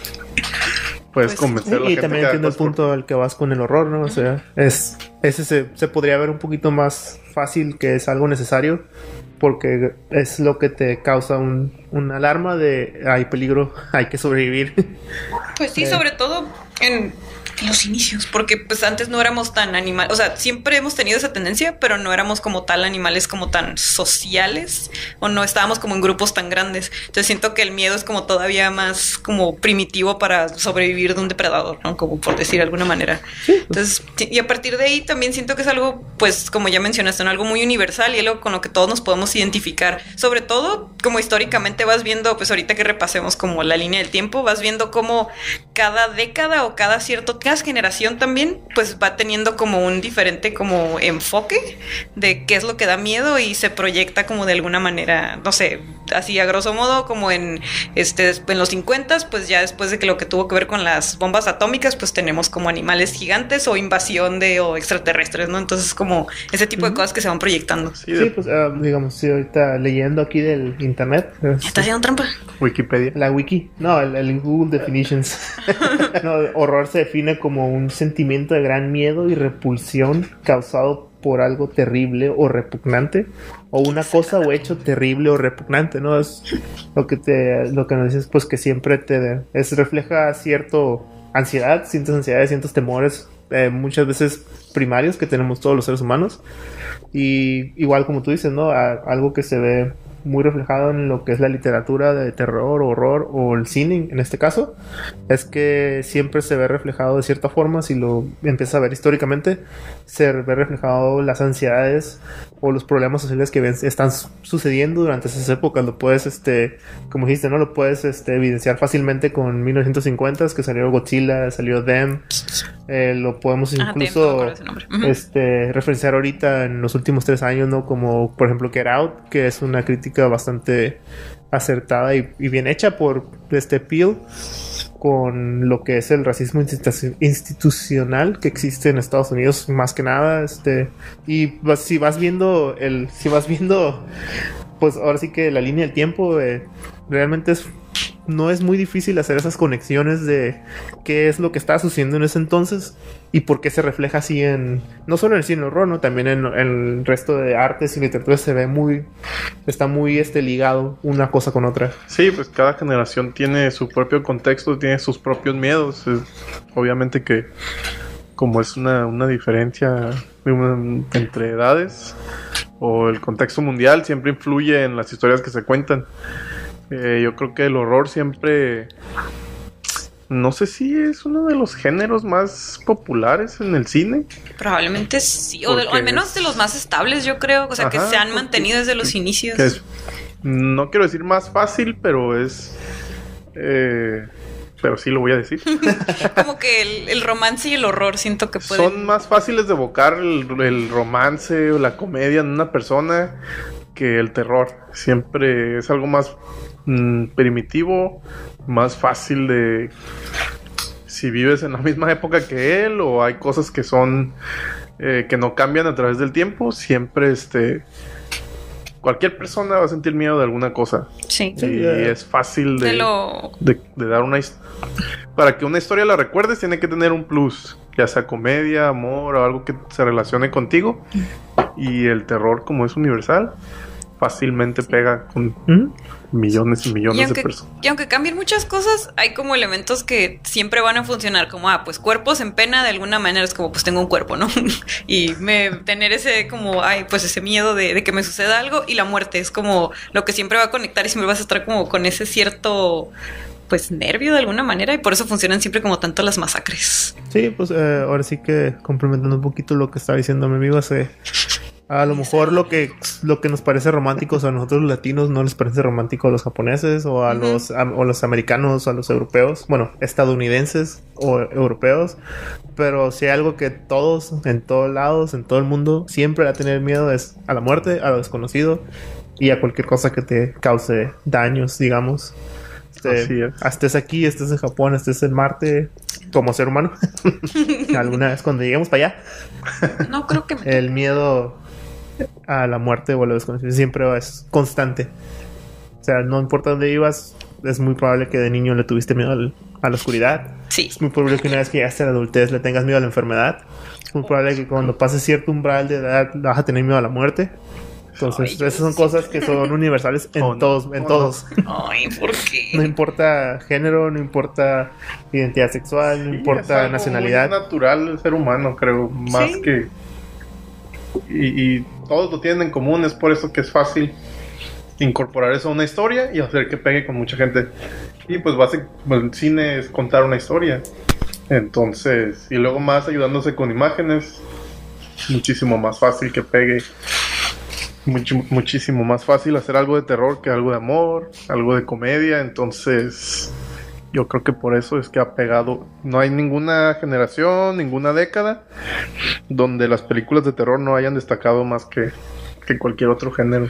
S2: puedes
S1: Pues,
S2: convencer a la
S3: y
S2: gente
S3: también entiendo el
S2: por-
S3: punto al que vas con el horror, ¿no? O sea, es ese se, se podría ver un poquito más fácil que es algo necesario porque es lo que te causa un, una alarma de hay peligro, hay que sobrevivir.
S1: Pues sí,
S3: Eh.
S1: sobre todo en los inicios, porque pues antes no éramos tan animales, o sea, siempre hemos tenido esa tendencia, pero no éramos como tal animales como tan sociales o no estábamos como en grupos tan grandes. Entonces siento que el miedo es como todavía más como primitivo para sobrevivir de un depredador, ¿no? Como por decir de alguna manera. Entonces, y a partir de ahí también siento que es algo, pues como ya mencionaste, ¿no? algo muy universal y algo con lo que todos nos podemos identificar. Sobre todo, como históricamente vas viendo, pues ahorita que repasemos como la línea del tiempo, vas viendo cómo cada década o cada cierto, cada generación también, pues va teniendo como un diferente como enfoque de qué es lo que da miedo y se proyecta como de alguna manera, no sé, así a grosso modo, como en este en los 50, pues ya después de que lo que tuvo que ver con las bombas atómicas, pues tenemos como animales gigantes o invasión de o extraterrestres, ¿no? Entonces como ese tipo de cosas que se van proyectando.
S2: Sí,
S3: Sí, pues ah, digamos, sí, ahorita leyendo aquí del internet, es-
S1: ¿Estás haciendo trampa?
S2: Wikipedia.
S3: la wiki, no, el, el Google Definitions. no, horror se define como un sentimiento de gran miedo y repulsión causado por algo terrible o repugnante o una cosa o hecho terrible o repugnante, ¿no? Es lo que te lo que nos dices pues que siempre te es refleja cierto ansiedad, ciertas ansiedades, ciertos temores eh, muchas veces primarios que tenemos todos los seres humanos y igual como tú dices, ¿no? A- algo que se ve muy reflejado en lo que es la literatura de terror, horror o el cine en este caso, es que siempre se ve reflejado de cierta forma, si lo empiezas a ver históricamente, se ve reflejado las ansiedades o los problemas sociales que ven- están su- sucediendo durante esas épocas. Lo puedes, este, como dijiste, ¿no? Lo puedes este, evidenciar fácilmente con 1950, que salió Godzilla, salió Them, eh, lo podemos
S1: Ah, Dem,
S3: incluso.
S1: Ujú.
S3: este, referenciar ahorita en los últimos tres años, ¿no? Como por ejemplo Get Out, que es una crítica bastante acertada y, bien hecha por este Peel con lo que es el racismo institu- institucional que existe en Estados Unidos más que nada este y si vas viendo el si vas viendo pues ahora sí que la línea del tiempo eh, realmente es no es muy difícil hacer esas conexiones de qué es lo que estaba sucediendo en ese entonces y por qué se refleja así en no solo en el cine horror, ¿no? también en, el resto de artes y literatura se ve muy está muy este ligado una cosa con otra.
S2: Sí, pues cada generación tiene su propio contexto, tiene sus propios miedos. Obviamente que como es una, una diferencia entre edades o el contexto mundial siempre influye en las historias que se cuentan. Eh, yo creo que el horror siempre... No sé si es uno de los géneros más populares en el cine.
S1: Probablemente sí, o, de- o
S2: Porque
S1: al menos de los más estables, yo creo, o sea, que se han mantenido desde los inicios.
S2: es, no quiero decir más fácil, pero es... eh, pero sí lo voy a decir.
S1: Como que el, el romance y el horror siento que pueden...
S2: Son más fáciles de evocar el, el romance o la comedia en una persona que el terror. Siempre es algo más mm, primitivo, más fácil de... Si vives en la misma época que él o hay cosas que son... eh, que no cambian a través del tiempo, siempre este... Cualquier persona va a sentir miedo de alguna cosa.
S1: Sí.
S3: Sí,
S2: y es fácil
S1: De
S2: de,
S1: lo...
S2: de, de dar una para que una historia la recuerdes tiene que tener un plus ya sea comedia amor o algo que se relacione contigo y el terror como es universal fácilmente pega con millones y millones
S1: Y
S2: de personas
S1: y aunque cambien muchas cosas, hay como elementos que siempre van a funcionar, como, ah, pues cuerpos en pena de alguna manera es como, pues tengo un cuerpo, ¿no? y me, tener ese como, ay, pues ese miedo de, de que me suceda algo y la muerte es como lo que siempre va a conectar y siempre vas a estar como con ese cierto, pues nervio de alguna manera y por eso funcionan siempre como tanto las masacres.
S3: Sí, pues eh, ahora sí que complementando un poquito lo que estaba diciendo mi amigo, hace a lo mejor lo que lo que nos parece romántico a nosotros los latinos no les parece romántico a los japoneses o a los a, o los americanos o a los europeos, bueno, estadounidenses o europeos, pero si hay algo que todos en todos lados, en todo el mundo siempre va a tener miedo es a la muerte, a lo desconocido y a cualquier cosa que te cause daños, digamos. Este,
S2: Así es.
S3: Estés aquí, estés en Japón, estés en Marte, como ser humano. Alguna vez cuando lleguemos para allá,
S1: No creo que me...
S3: el miedo a la muerte o a lo desconocido siempre es constante. O sea, no importa dónde vivas, es muy probable que de niño le tuviste miedo al- a la oscuridad.
S1: Sí.
S3: Es muy probable que una vez que llegaste a la adultez le tengas miedo a la enfermedad. Es muy probable que cuando pases cierto umbral de edad vas a tener miedo a la muerte. Entonces,
S1: Ay,
S3: esas son
S1: sí.
S3: cosas que son universales en
S2: O no,
S3: todos, en
S2: o no.
S3: todos.
S1: Ay, ¿por qué?
S3: No importa género, no importa identidad sexual, no
S2: Sí, es
S3: importa
S2: algo
S3: nacionalidad.
S2: muy natural el ser humano, creo, más
S1: Sí.
S2: que... Y, y todos lo tienen en común, es por eso que es fácil incorporar eso a una historia y hacer que pegue con mucha gente. Y pues, básic- pues, el cine es contar una historia. Entonces, y luego más ayudándose con imágenes, muchísimo más fácil que pegue. Muchísimo más fácil hacer algo de terror que algo de amor, algo de comedia. Entonces, yo creo que por eso es que ha pegado. No hay ninguna generación, ninguna década donde las películas de terror no hayan destacado más que, que cualquier otro género.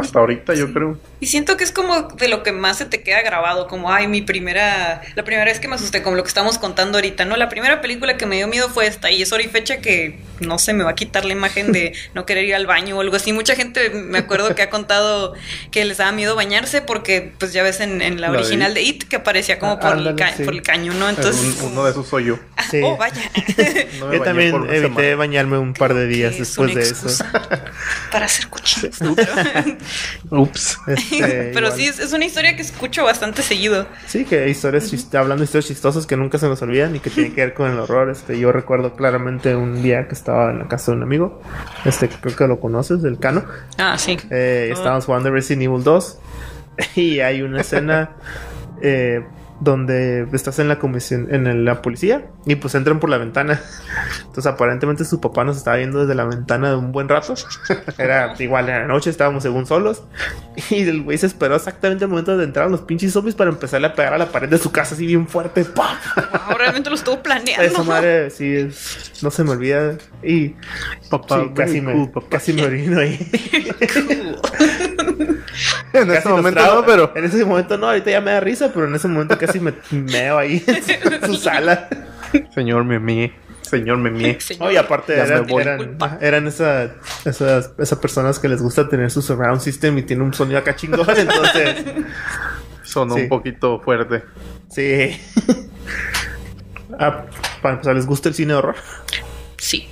S2: Hasta ahorita, yo creo.
S1: Y siento que es como de lo que más se te queda grabado, como, ay, mi primera, la primera vez que me asusté, como lo que estamos contando ahorita, ¿no? La primera película que me dio miedo fue esta, y es hora y fecha que no sé, me va a quitar la imagen de no querer ir al baño o algo así. Mucha gente, me acuerdo que ha contado que les daba miedo bañarse porque, pues ya ves en, en la
S2: La de
S1: original
S2: It.
S1: de It, que aparecía como
S3: Ah,
S1: por, el, ca-
S3: sí.
S1: por el caño, ¿no? Entonces,
S2: Un- uno de esos soy yo.
S1: Ah,
S3: Sí.
S1: oh, vaya.
S2: No
S3: Yo también evité
S2: semana.
S3: bañarme un par de días
S1: Es
S3: después de eso.
S1: Para hacer cochinos.
S2: Ups.
S3: Este,
S1: Pero
S3: igual.
S1: sí, es, es una historia que escucho bastante seguido.
S3: Sí, que hay historias chist- hablando de historias chistosas que nunca se nos olvidan y que tienen que ver con el horror. Este, yo recuerdo claramente un día que estaba en la casa de un amigo, este, que creo que lo conoces, del Cano.
S1: Ah, sí.
S3: Eh,
S1: Ah.
S3: Estábamos jugando Resident Evil 2 y hay una escena eh, donde estás en la comisión, en el- la policía y pues entran por la ventana. Entonces aparentemente su papá nos estaba viendo desde la ventana de un buen rato. Era igual en la noche, estábamos según solos y el güey se esperó exactamente el momento de entrar los pinches zombies para empezarle a pegar a la pared de su casa así bien fuerte. ¡Pam!
S1: Wow, realmente lo estuvo planeando.
S3: Esa madre sí es- no se me olvida y
S2: Papá,
S3: sí, casi, me,
S2: papá.
S3: casi me orino ahí.
S2: En
S3: Casi
S2: ese momento
S3: traba.
S2: no, pero
S3: En ese momento no, ahorita ya me da risa, pero en ese momento casi me meo ahí en su sala.
S2: señor Memie, señor Memie.
S1: Señor,
S3: Oye, aparte
S2: Ya me
S3: eran, eran, eran esa- esas, esas personas que les gusta tener su surround system y tiene un sonido acá chingón, entonces
S2: Sonó
S3: Sí.
S2: un poquito fuerte.
S3: sí. Ah, para empezar, ¿les gusta el cine de horror?
S1: Sí,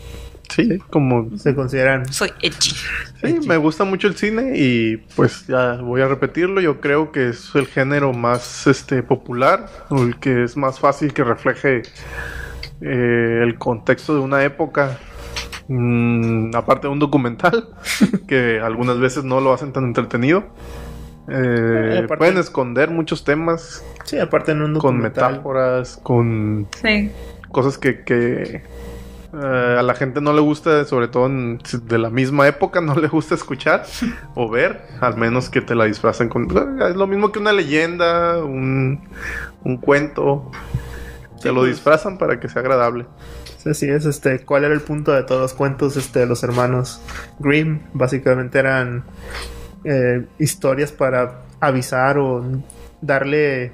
S2: Sí, como
S3: Se consideran
S1: soy edgy.
S2: Sí, me gusta mucho el cine y pues ya voy a repetirlo. Yo creo que es el género más este popular, o el que es más fácil que refleje eh, el contexto de una época. Mm, aparte de un documental, que algunas veces no lo hacen tan entretenido. Eh,
S3: Eh, aparte-
S2: pueden esconder muchos temas
S3: Sí, aparte en un
S2: con
S3: documental.
S2: metáforas, con
S1: Sí.
S2: cosas que, que, eh, a la gente no le gusta, sobre todo en- de la misma época, no le gusta escuchar o ver, al menos que te la disfracen con... Es lo mismo que una leyenda, un, un cuento. Te lo
S3: pues.
S2: disfrazan para que sea agradable.
S3: Sí, Así es, este, ¿cuál era el punto de todos los cuentos este, de los hermanos Grimm? Básicamente eran eh, historias para avisar o darle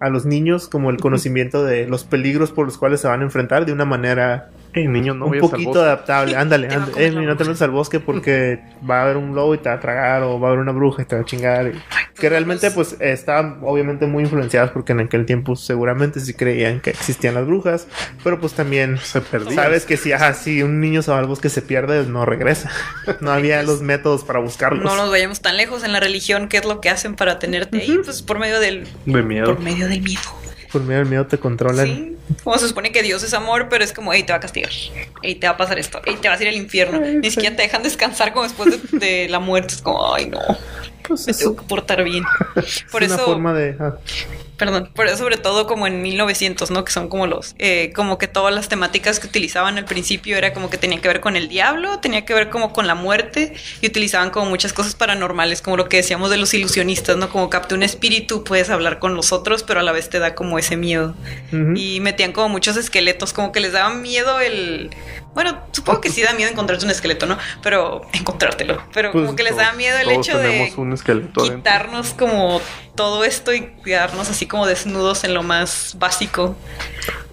S3: a los niños como el conocimiento de los peligros por los cuales se van a enfrentar de una manera
S2: Hey, niño, no
S3: un poquito
S2: bosque.
S3: adaptable. Ándale, ándale.
S1: comer
S3: Eh, no te metas al bosque porque va a haber un lobo y te va a tragar o va a haber una bruja y te va a chingar. y- Que realmente pues estaban obviamente muy influenciadas porque en aquel tiempo seguramente sí creían que existían las brujas, pero pues también
S2: Se perdía.
S3: sabes que si, ajá, si un niño se va al bosque se pierde, no regresa. No había los métodos para buscarlos.
S1: No nos vayamos tan lejos en la religión, ¿qué es lo que hacen para tenerte ahí? Pues por medio del,
S2: De miedo.
S1: por medio del miedo.
S3: Por medio del miedo te controlan.
S1: Sí. Como se supone que Dios es amor, pero es como, hey, te va a castigar. Hey, te va a pasar esto. Hey, te vas a ir al infierno. Ni siquiera te dejan descansar como después de, de la muerte. Es como, ay, no.
S3: Pues
S1: Me tengo que portar bien. Por
S3: es
S1: eso.
S3: una forma de... ah,
S1: Perdón, por eso sobre todo como en 1900, ¿no? Que son como los, eh, como que todas las temáticas que utilizaban al principio era como que tenía que ver con el diablo, tenía que ver como con la muerte y utilizaban como muchas cosas paranormales, como lo que decíamos de los ilusionistas, ¿no? Como capta un espíritu, puedes hablar con los otros, pero a la vez te da como ese miedo. Y metían como muchos esqueletos, como que les daba miedo el... Bueno, supongo que sí da miedo encontrarte un esqueleto, ¿no? Pero encontrártelo. Pero
S3: Pues
S1: como que les da miedo el
S2: Todos
S1: hecho de
S2: tenemos un esqueleto adentro.
S1: quitarnos como todo esto y quedarnos así como desnudos en lo más básico.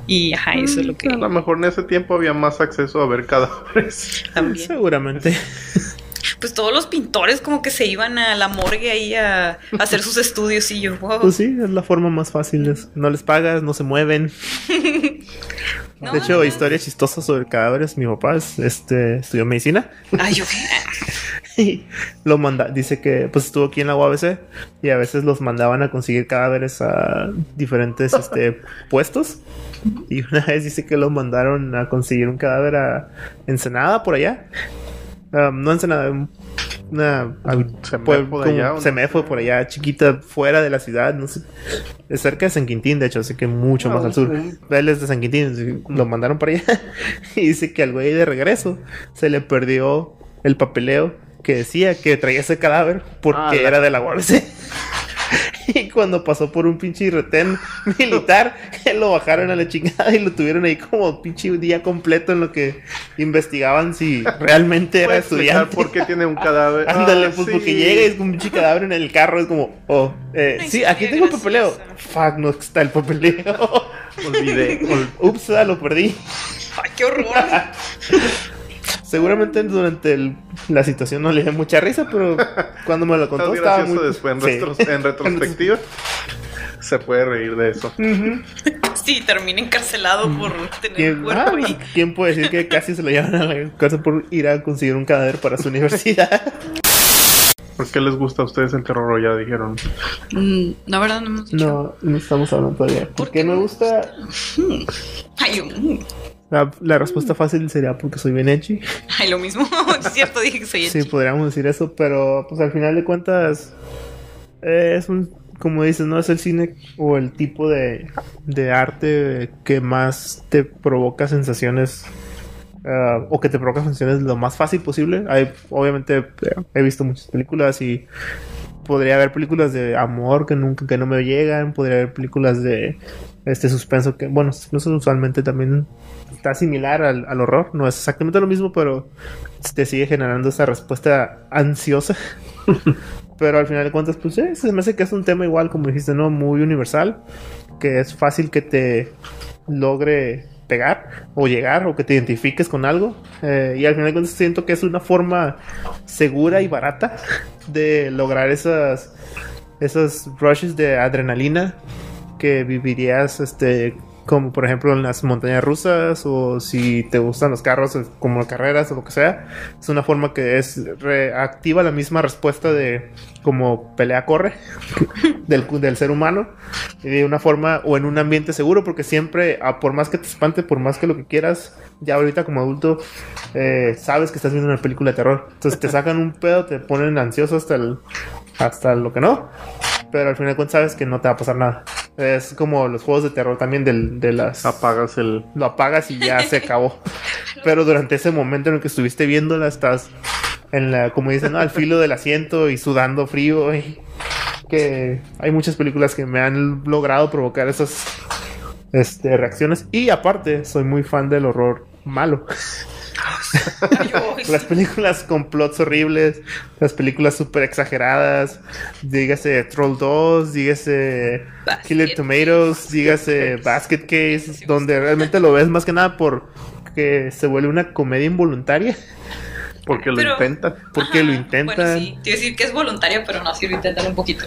S1: Y ajá, eso es lo que
S2: A lo mejor en ese tiempo había más acceso a ver cadáveres.
S1: también.
S3: Seguramente.
S1: Pues todos los pintores como que se iban a la morgue ahí a, a hacer sus estudios y yo, wow.
S3: Pues sí, es la forma más fácil. es- no les pagas, no se mueven.
S1: No,
S3: de hecho,
S1: no.
S3: historia chistosa sobre cadáveres. Mi papá es- este, estudió medicina.
S1: Ay, yo
S3: y lo manda, dice que pues estuvo aquí en la UABC y a veces los mandaban a conseguir cadáveres a diferentes este, puestos. Y una vez dice que lo mandaron a conseguir un cadáver a Ensenada por allá. Um, no Ensenada, un- una
S2: allá, ¿o no?
S3: Semejo por allá, chiquita, fuera de la ciudad, no sé. Es cerca de San Quintín, de hecho, así que mucho
S2: Ah,
S3: más al sur. Él es de San Quintín, lo mandaron para allá. y dice que al güey de regreso se le perdió el papeleo que decía que traía ese cadáver porque
S2: Ah,
S3: era de la UABC. y cuando pasó por un pinche retén militar, lo bajaron a la chingada y lo tuvieron ahí como pinche día completo en lo que investigaban si realmente era
S2: ¿Puedes explicar
S3: estudiante.
S2: por qué tiene un cadáver?
S3: Ándale,
S2: Ah,
S3: pues
S2: sí.
S3: porque llega y es como un pinche cadáver en el carro, es como, oh, eh, sí, aquí tengo el papeleo. Fuck, no está el papeleo.
S2: Olvidé. ol-
S3: Ups, lo perdí.
S1: Ay, qué horror.
S3: Seguramente durante el- la situación no le dio mucha risa, pero cuando me lo
S2: Está
S3: contó estaba muy...
S2: después en,
S3: Sí.
S2: retros- en retrospectiva. se puede reír de eso.
S1: Sí, termina encarcelado por tener
S3: ¿Quién,
S1: cuerpo
S3: ah. ¿Quién puede decir que casi se lo llevan a la casa por ir a conseguir un cadáver para su universidad?
S2: ¿Por qué les gusta a ustedes el terror? Ya dijeron.
S1: Mm, la verdad no hemos dicho.
S3: No, no estamos hablando todavía. ¿Por qué me gusta?
S1: Ay, mm,
S3: La, la respuesta fácil sería porque soy bien edgy.
S1: ay, lo mismo. es cierto, dije que soy
S3: Sí,
S1: edgy.
S3: podríamos decir eso, pero pues al final de cuentas eh, es un, como dices, no es el cine o el tipo de, de arte que más te provoca sensaciones ah, o que te provoca sensaciones lo más fácil posible. Hay, obviamente he visto muchas películas y podría haber películas de amor que nunca que no me llegan, podría haber películas de este suspenso que, bueno, suspenso usualmente también está similar al, al horror, no es exactamente lo mismo, pero te sigue generando esa respuesta ansiosa. pero al final de cuentas, pues se me hace que es un tema igual, como dijiste, ¿no? Muy universal, que es fácil que te logre pegar o llegar o que te identifiques con algo. Eh, y al final de cuentas siento que es una forma segura y barata de lograr esas, esos rushes de adrenalina que vivirías este como por ejemplo en las montañas rusas o si te gustan los carros eh, como carreras o lo que sea es una forma que es reactiva la misma respuesta de como pelea corre del, del ser humano y de una forma o en un ambiente seguro porque siempre ah, por más que te espante por más que lo que quieras ya ahorita como adulto eh, sabes que estás viendo una película de terror. Entonces te sacan un pedo te ponen ansioso hasta el hasta lo que no pero al final de cuentas sabes que no te va a pasar nada. Es como los juegos de terror también del, de las...
S2: Apagas el.
S3: Lo apagas y ya se acabó. Pero durante ese momento en el que estuviste viéndola, estás en la, como dicen, ¿no? al filo del asiento y sudando frío. Y que hay muchas películas que me han logrado provocar esas este, reacciones. Y aparte, soy muy fan del horror malo. Las películas con plots horribles, las películas súper exageradas, dígase Troll 2, dígase
S1: Basket
S3: Killer Tomatoes, dígase Basket Case, donde realmente lo ves más que nada por que se vuelve una comedia involuntaria,
S2: Porque lo
S1: Pero-
S2: intentan.
S3: porque
S1: Ajá,
S3: lo intentan.
S1: Bueno, sí, te decir que es voluntaria, pero no, sí lo intentan un poquito.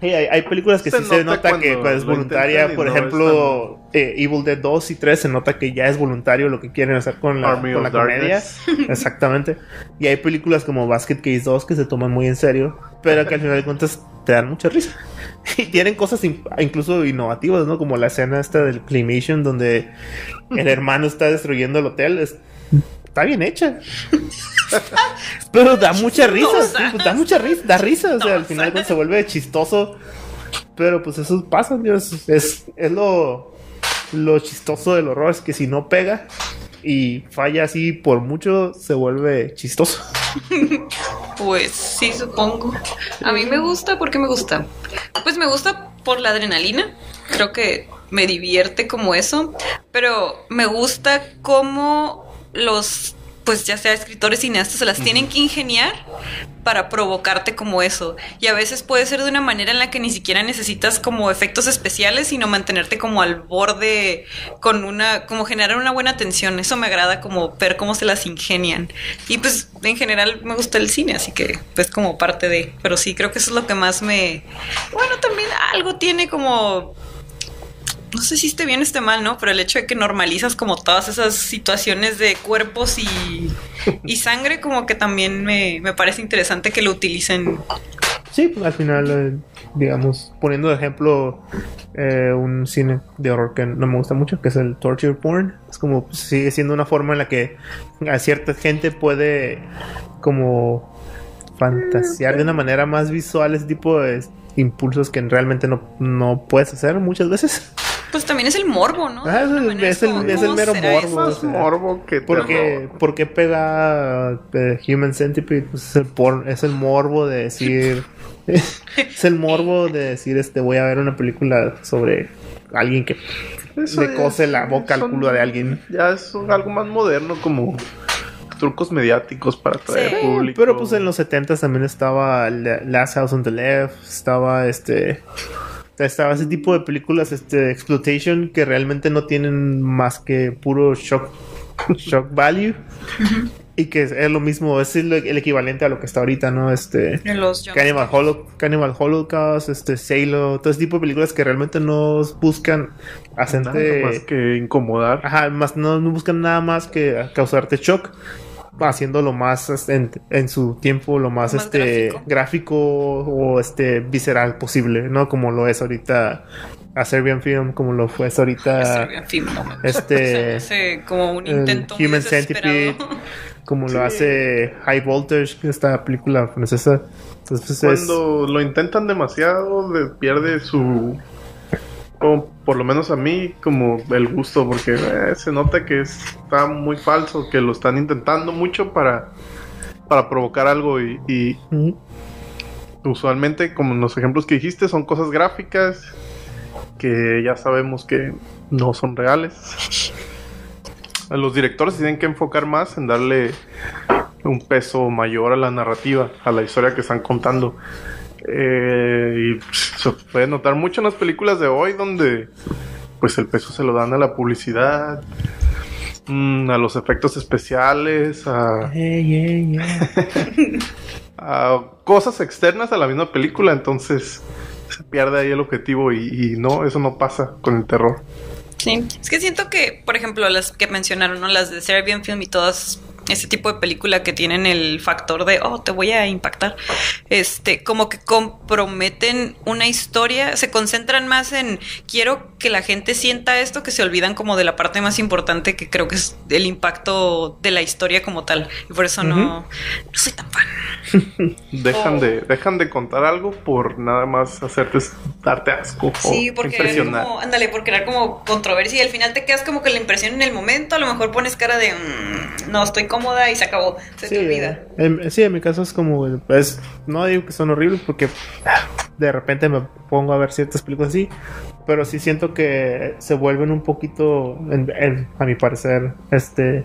S3: Sí, hay, hay películas que
S2: Se
S3: sí se
S2: nota
S3: que
S2: cuando
S3: es voluntaria, por
S2: no
S3: ejemplo, eh, Evil Dead 2 y 3 se nota que ya es voluntario lo que quieren hacer con la,
S2: Army
S3: con
S2: of
S3: la comedia. Exactamente. Y hay películas como Basket Case 2 que se toman muy en serio, pero que al final de cuentas te dan mucha risa. Y tienen cosas in- incluso innovativas, ¿no? Como la escena esta del Climation donde el hermano está destruyendo el hotel. Es- está bien hecha. pero da mucha risa. sí, pues, da mucha risa. Da risa. O sea, al final se vuelve chistoso. Pero pues eso pasa, Dios. Es, es lo, lo chistoso del horror. Es que si no pega y falla así por mucho, se vuelve chistoso.
S1: Pues sí, supongo. A mí me gusta, ¿por qué me gusta? Pues me gusta por la adrenalina. Creo que me divierte como eso. Pero me gusta cómo los pues ya sea escritores, cineastas, se las tienen que ingeniar para provocarte como eso. Y a veces puede ser de una manera en la que ni siquiera necesitas como efectos especiales, sino mantenerte como al borde con una, como generar una buena tensión. Eso me agrada como ver cómo se las ingenian. Y pues en general me gusta el cine, así que pues como parte de, pero sí creo que eso es lo que más me, bueno, también algo tiene como no sé si esté bien o esté mal, ¿no? Pero el hecho de que normalizas como todas esas situaciones de cuerpos y, y sangre, como que también me, me, parece interesante que lo utilicen.
S3: Sí, pues, al final, eh, digamos, poniendo de ejemplo eh, un cine de horror que no me gusta mucho, que es el torture porn. Es como, pues, sigue siendo una forma en la que a cierta gente puede como fantasear de una manera más visual ese tipo de impulsos que realmente no, no puedes hacer muchas veces.
S1: Pues también es el morbo, ¿no?
S3: Ah, es, el, es, el, mero morbo.
S2: Es morbo que
S3: porque, ¿Por qué pega eh, Human Centipede? Pues es el, por, es el morbo de decir. es el morbo de decir, este, voy a ver una película sobre alguien que le cose la boca al culo de alguien.
S2: Ya es algo más moderno, como trucos mediáticos para atraer sí. público.
S3: Pero pues en los 70 también estaba Last House on the Left, estaba este estaba ese tipo de películas este de exploitation que realmente no tienen más que puro shock shock value. Y que es, lo mismo es el, el, equivalente a lo que está ahorita no este
S1: en los
S3: Cannibal, Holo, Cannibal Holocaust este Sailor todo ese tipo de películas que realmente no buscan hacerte
S2: más que incomodar.
S3: Ajá más no, no buscan nada más que causarte shock haciéndolo más en, en, su tiempo lo más,
S1: Más
S3: este
S1: gráfico.
S3: gráfico. o este visceral posible, ¿no? Como lo es ahorita a Serbian Film, como lo fue ahorita
S1: fin, no me-
S3: este
S1: hace como un intento
S3: Human. Centipede, como
S2: Sí.
S3: lo hace High Voltage, esta película francesa. Entonces pues, es
S2: Cuando lo intentan demasiado, pierde su. O por lo menos a mí, como el gusto, porque eh, se nota que está muy falso, que lo están intentando mucho para, para provocar algo y, y usualmente, como en los ejemplos que dijiste, son cosas gráficas que ya sabemos que no son reales. Los directores tienen que enfocar más en darle un peso mayor a la narrativa, a la historia que están contando. Eh, y se puede notar mucho en las películas de hoy donde pues el peso se lo dan a la publicidad, mm, a los efectos especiales, a,
S3: Yeah, yeah, yeah.
S2: a cosas externas a la misma película, entonces se pierde ahí el objetivo y, y no, eso no pasa con el terror.
S1: Sí, es que siento que, por ejemplo, las que mencionaron, ¿no? Las de Serbian Film y todas ese tipo de película que tienen el factor de, oh, te voy a impactar, este, como que comprometen una historia, se concentran más en, quiero que la gente sienta esto, que se olvidan como de la parte más importante que creo que es el impacto de la historia como tal. Y por eso no, no soy tan fan.
S2: Dejan,
S1: Oh.
S2: de, dejan de contar algo por nada más hacerte darte asco
S1: Sí,
S2: o
S1: porque
S2: impresionar.
S1: como, ándale, por crear como controversia y al final te quedas como que la impresión en el momento, a lo mejor pones cara de "Mm, no estoy cómoda y se acabó, se
S3: Sí,
S1: te olvida.
S3: eh, en, sí, en mi caso es como, pues, no digo que son horribles porque ah, de repente me pongo a ver ciertas películas así, pero sí siento que se vuelven un poquito, en- en- a mi parecer, este,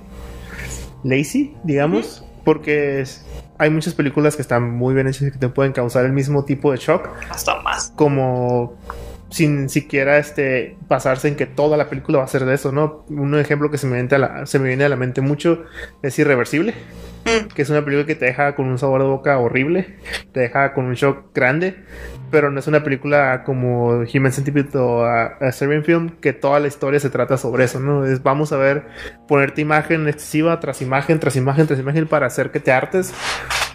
S3: lazy, digamos, porque hay muchas películas que están muy bien hechas y que te pueden causar el mismo tipo de shock,
S1: Hasta más.
S3: como sin siquiera este basarse en que toda la película va a ser de eso, ¿no? Un ejemplo que se me, viene a la, se me viene a la mente mucho es Irreversible,
S1: Mm.
S3: que es una película que te deja con un sabor de boca horrible, te deja con un shock grande, pero no es una película como Human Centipede o a, a Serbian Film, que toda la historia se trata sobre eso, ¿no? Es vamos a ver, ponerte imagen excesiva tras imagen, tras imagen, tras imagen para hacer que te hartes.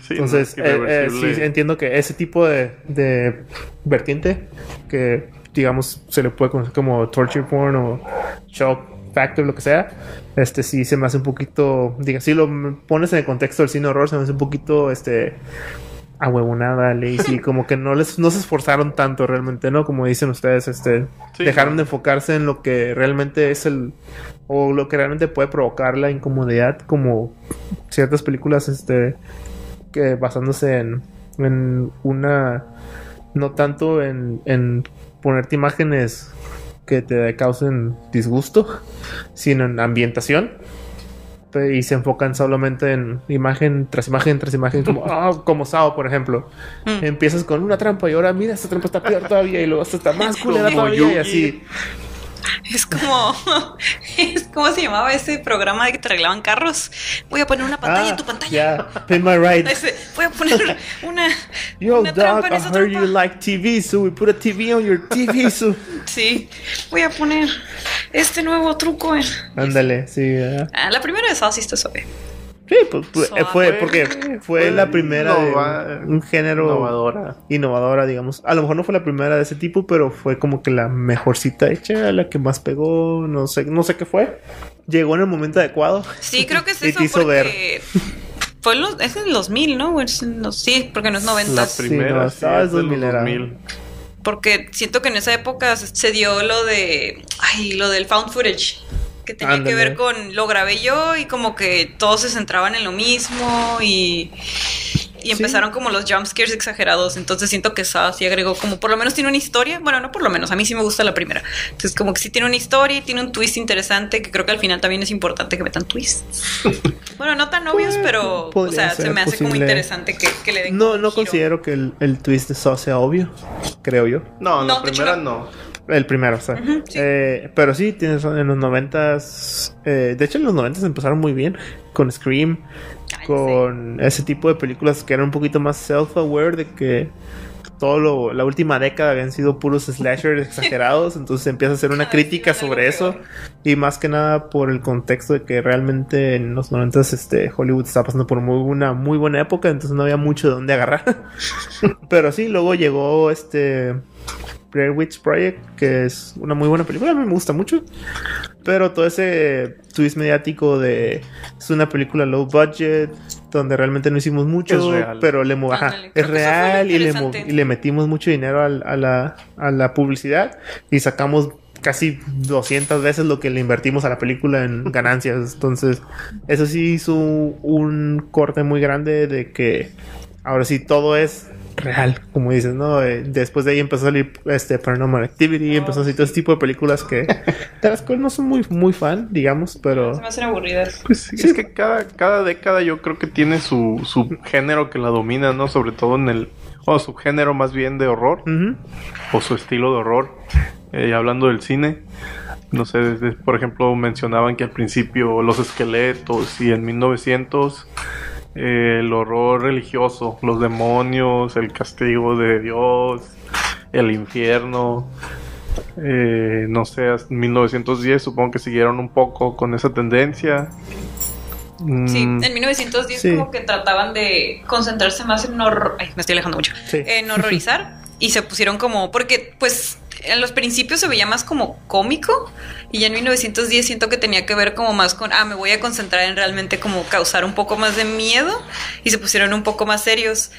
S2: Sí,
S3: Entonces,
S2: no
S3: eh, eh, sí, entiendo que ese tipo de, de vertiente, que digamos se le puede conocer como torture porn o shock factor, lo que sea, este sí se me hace un poquito, diga, si lo pones en el contexto del cine horror, se me hace un poquito, este, ahuevonada, lazy, como que no les, no se esforzaron tanto realmente, ¿no? Como dicen ustedes, este,
S2: Sí,
S3: dejaron de enfocarse en lo que realmente es el, o lo que realmente puede provocar la incomodidad, como ciertas películas, este, que basándose en, en una no tanto en, en ponerte imágenes que te causen disgusto, sino en ambientación. Y se enfocan solamente en imagen tras imagen tras imagen, como, ah, como Sao, por ejemplo.
S1: Mm.
S3: Empiezas con una trampa y ahora mira, esta trampa está peor todavía y luego esta está más culera
S2: Como
S3: todavía y
S2: Yugi.
S3: así.
S1: Es como. Es como se llamaba ese programa de que te arreglaban carros. Voy a poner una pantalla
S3: Ah,
S1: en tu pantalla.
S3: Ya, pin my ride.
S1: Voy a poner una.
S3: Yo,
S1: una
S3: dog, I heard you
S1: trampa.
S3: like TV, so we put a TV on your TV, so.
S1: Sí. Voy a poner este nuevo truco en.
S3: Ándale, sí.
S1: Ah, la primera de Sao sí está suave.
S3: Sí, pues fue,
S1: Suave.
S3: fue porque fue la primera
S2: innova-
S3: un, un género
S2: Innovadora.
S3: innovadora, digamos. A lo mejor no fue la primera de ese tipo, pero fue como que la mejorcita hecha, la que más pegó, no sé, no sé qué fue. Llegó en el momento adecuado.
S1: Sí, creo que es
S3: Y
S1: eso
S3: te hizo ver.
S1: Fue en los, es en los 2000, ¿no? Es en los- sí, porque no es 90.
S2: La
S3: Sí,
S2: primera
S3: no,
S2: sí,
S3: estaba
S2: es de los
S3: 2000 era.
S2: 2000.
S1: Porque siento que en esa época se dio lo de. Ay, lo del found footage. Que tenía
S3: Ándale.
S1: que ver con. Lo grabé yo y como que todos se centraban en lo mismo y. Y empezaron como los jump scares exagerados. Entonces siento que Saw sí agregó como. Por lo menos tiene una historia. Bueno, no por lo menos. A mí sí me gusta la primera. Entonces, como que sí tiene una historia y tiene un twist interesante. Que creo que al final también es importante que metan twists. bueno, no tan obvios, pero. O sea, se me hace como interesante que, que le den.
S3: No, no
S1: giro.
S3: considero que el, el twist de Saw sea obvio, creo yo.
S2: No,
S1: No,
S2: la
S1: hecho,
S2: primera
S1: no.
S3: El primero, o sea.
S1: Ujú, sí.
S3: Eh, pero sí, tienes en los noventas. eh, de hecho, en los noventas empezaron muy bien con Scream,
S1: Ay,
S3: con ese tipo de películas que eran un poquito más self-aware de que todo lo, la última década habían sido puros slashers exagerados, entonces empieza a hacer una crítica sobre eso y más que nada por el contexto de que realmente en los noventas este Hollywood estaba pasando por muy una muy buena época, entonces no había mucho de dónde agarrar. Pero sí, luego llegó este Blair Witch Project, que es una muy buena película, a mí me gusta mucho. Pero todo ese twist mediático de es una película low budget, donde realmente no hicimos mucho,
S2: Es real.
S3: pero le ajá,
S1: Ándale,
S3: es real y le, y metimos mucho dinero a, la, a la publicidad y sacamos casi 200 veces lo que le invertimos a la película en ganancias. Entonces, eso sí hizo un corte muy grande de que ahora sí todo es real, como dices, ¿no? Eh, después de ahí empezó a salir este Paranormal Activity, empezó a salir todo ese tipo de películas que de las cuales no soy muy, muy fan, digamos, pero
S1: Se me hacen aburridas.
S2: Pues sí, es que cada, cada década yo creo que tiene su, su género que la domina, ¿no? Sobre todo en el... O su género más bien de horror. O su estilo de horror. Eh, hablando del cine, no sé, desde- por ejemplo, mencionaban que al principio los esqueletos y en 1900 eh, el horror religioso, los demonios, el castigo de Dios, el infierno. eh, no sé, hasta 1910 supongo que siguieron un poco con esa tendencia. Mm,
S1: Sí, en 1910
S3: Sí.
S1: como que trataban de concentrarse más en horror... Ay, me estoy alejando mucho.
S3: Sí.
S1: En horrorizar. y se pusieron como... Porque, pues, en los principios se veía más como cómico. Y ya en 1910 siento que tenía que ver como más con... Ah, me voy a concentrar en realmente como causar un poco más de miedo. Y se pusieron un poco más serios.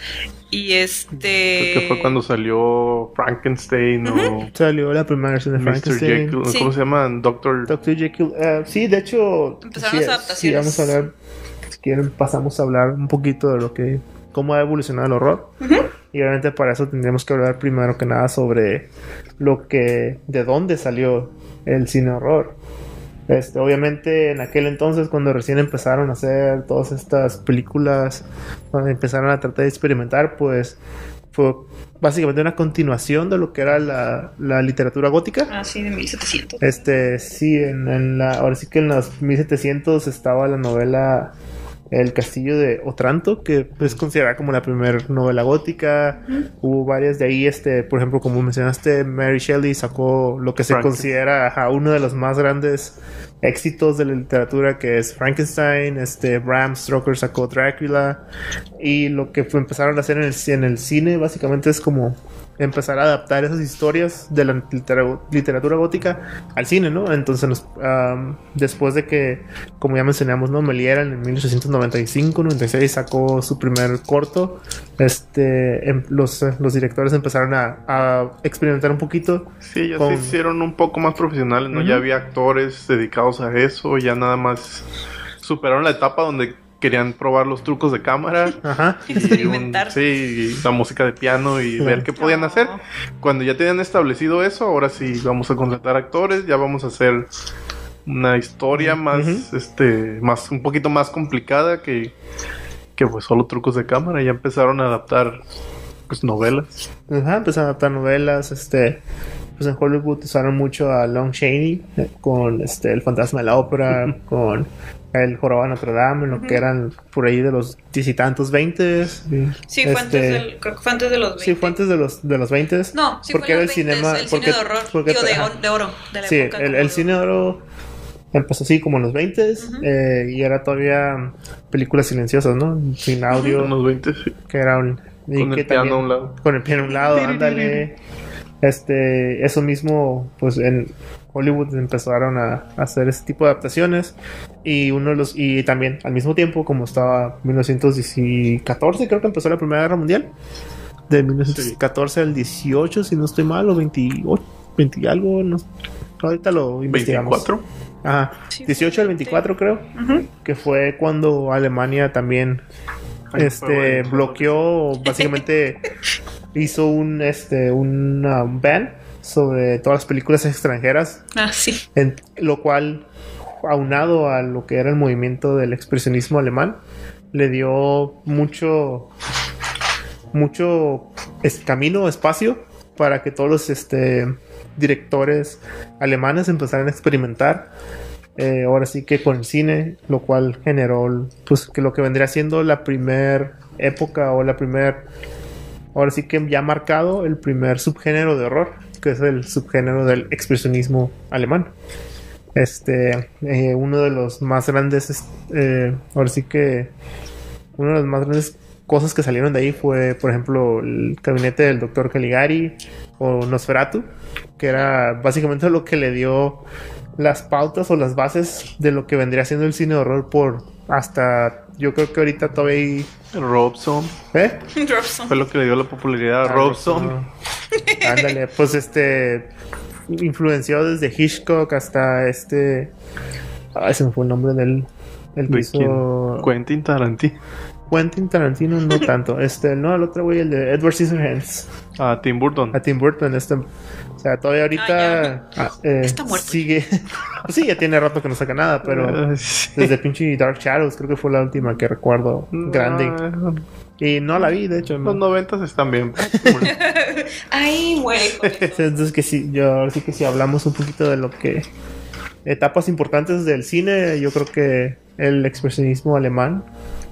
S1: Y este...
S2: Creo que fue cuando salió Frankenstein o
S3: salió la primera versión de
S2: Mr.
S3: Frankenstein.
S2: Jekyll,
S1: Sí.
S2: ¿cómo se llaman? Doctor
S3: Doctor Jekyll. eh, sí, de hecho.
S1: Empezaron
S3: sí,
S1: las adaptaciones.
S3: sí, vamos a hablar. Si quieren, pasamos a hablar un poquito de lo que. cómo ha evolucionado el horror. Y obviamente para eso tendríamos que hablar primero que nada sobre lo que. de dónde salió el cine horror. Este, obviamente en aquel entonces cuando recién empezaron a hacer todas estas películas, cuando empezaron a tratar de experimentar, pues fue básicamente una continuación de lo que era la, la literatura gótica.
S1: Ah, sí, de 1700.
S3: Este, sí, en, en la, ahora sí que en los 1700 estaba la novela El Castillo de Otranto, que es considerada como la primera novela gótica. Hubo varias de ahí, este, por ejemplo, como mencionaste, Mary Shelley sacó lo que se considera ajá, uno de los más grandes éxitos de la literatura, que es Frankenstein. Este, Bram Stoker sacó Drácula. Y lo que fue- empezaron a hacer en el, en el cine, básicamente, es como empezar a adaptar esas historias de la litera- literatura gótica al cine, ¿no? Entonces, nos- am, después de que, como ya mencionamos, ¿no? Meliera en 1895-96 sacó su primer corto, este, em- los, eh, los directores empezaron a, a experimentar un poquito.
S2: Sí, ya
S3: con-
S2: se hicieron un poco más profesionales, ¿no? Ya había actores dedicados a eso, ya nada más superaron la etapa donde querían probar los trucos de cámara.
S3: Ajá.
S2: y un-
S1: Experimentar.
S2: sí, y la música de piano y
S3: Sí.
S2: ver qué podían hacer. Cuando ya tenían establecido eso, ahora sí vamos a contratar actores, ya vamos a hacer una historia más, este, más, un poquito más complicada que, que pues solo trucos de cámara. Ya empezaron a adaptar pues novelas.
S3: Ajá, empezaron a adaptar novelas, este, pues en Hollywood usaron mucho a Long Chaney eh, con este El Fantasma de la Ópera, con El Jorobado de Notre Dame, lo que eran por ahí de los diez y tantos, veintes.
S1: Sí, fue antes del, creo que fue antes de los 20.
S3: Sí, fue antes de los, de los 20.
S1: No, sí
S3: porque
S1: fue
S3: era el
S1: los 20s,
S3: cinema.
S1: el
S3: porque,
S1: cine de horror,
S3: porque-
S1: digo, de, oro, de la
S3: Sí,
S1: época.
S3: el,
S1: como
S3: el
S1: de-
S3: cine de oro empezó así como en los 20 eh, y era todavía películas silenciosas, ¿no? Sin audio,
S2: Unos 20, sí.
S3: que era un... y
S2: Con el piano a un lado.
S3: Con el piano a un lado, ándale. Este, eso mismo, pues en Hollywood empezaron a, a hacer ese tipo de adaptaciones. Y uno de los y también al mismo tiempo como estaba 1914 creo que empezó la Primera Guerra Mundial de 1914 al 18 si no estoy mal o 28 20 y algo no, ahorita lo investigamos.
S2: 24.
S3: Ajá,
S1: Sí,
S3: 18 al 24 creo que fue cuando Alemania también este bloqueó básicamente hizo un este una- un ban sobre todas las películas extranjeras
S1: Ah, sí.
S3: en- lo cual aunado a lo que era el movimiento del expresionismo alemán le dio mucho mucho es- camino espacio para que todos los este directores alemanes empezaran a experimentar eh, ahora sí que con el cine, lo cual generó pues que lo que vendría siendo la primer época o la primer ahora sí que ya marcado el primer subgénero de horror, que es el subgénero del expresionismo alemán. Este, eh, uno de los más grandes, es- eh, ahora sí que una de las más grandes cosas que salieron de ahí fue, por ejemplo, el gabinete del doctor Caligari o Nosferatu, que era básicamente lo que le dio las pautas o las bases de lo que vendría siendo el cine de horror por hasta yo creo que ahorita todavía hay-
S2: Rob Zombie.
S3: ¿eh?
S1: Robson.
S2: Fue lo que le dio la popularidad a
S3: Ah,
S2: Rob
S3: Rob
S2: Zombie.
S3: Zombie. Ándale, pues este influenció desde Hitchcock hasta este ah, ese me fue el nombre del el que
S2: ¿De
S3: hizo?
S2: Quentin Tarantino.
S3: Quentin Tarantino no tanto, este no el otro güey el de Edward Scissorhands,
S2: A Tim Burton.
S3: a Tim Burton este sea, todavía ahorita ah, eh,
S1: Está muerto.
S3: sigue sí, ya tiene rato que no saca nada, pero
S2: sí.
S3: desde pinche Dark Shadows creo que fue la última que recuerdo grande
S2: No,
S3: y no la vi de hecho.
S2: Los noventas están bien.
S1: Ay, eso.
S3: Entonces que sí, yo ahora sí que si hablamos un poquito de lo que etapas importantes del cine, yo creo que el expresionismo alemán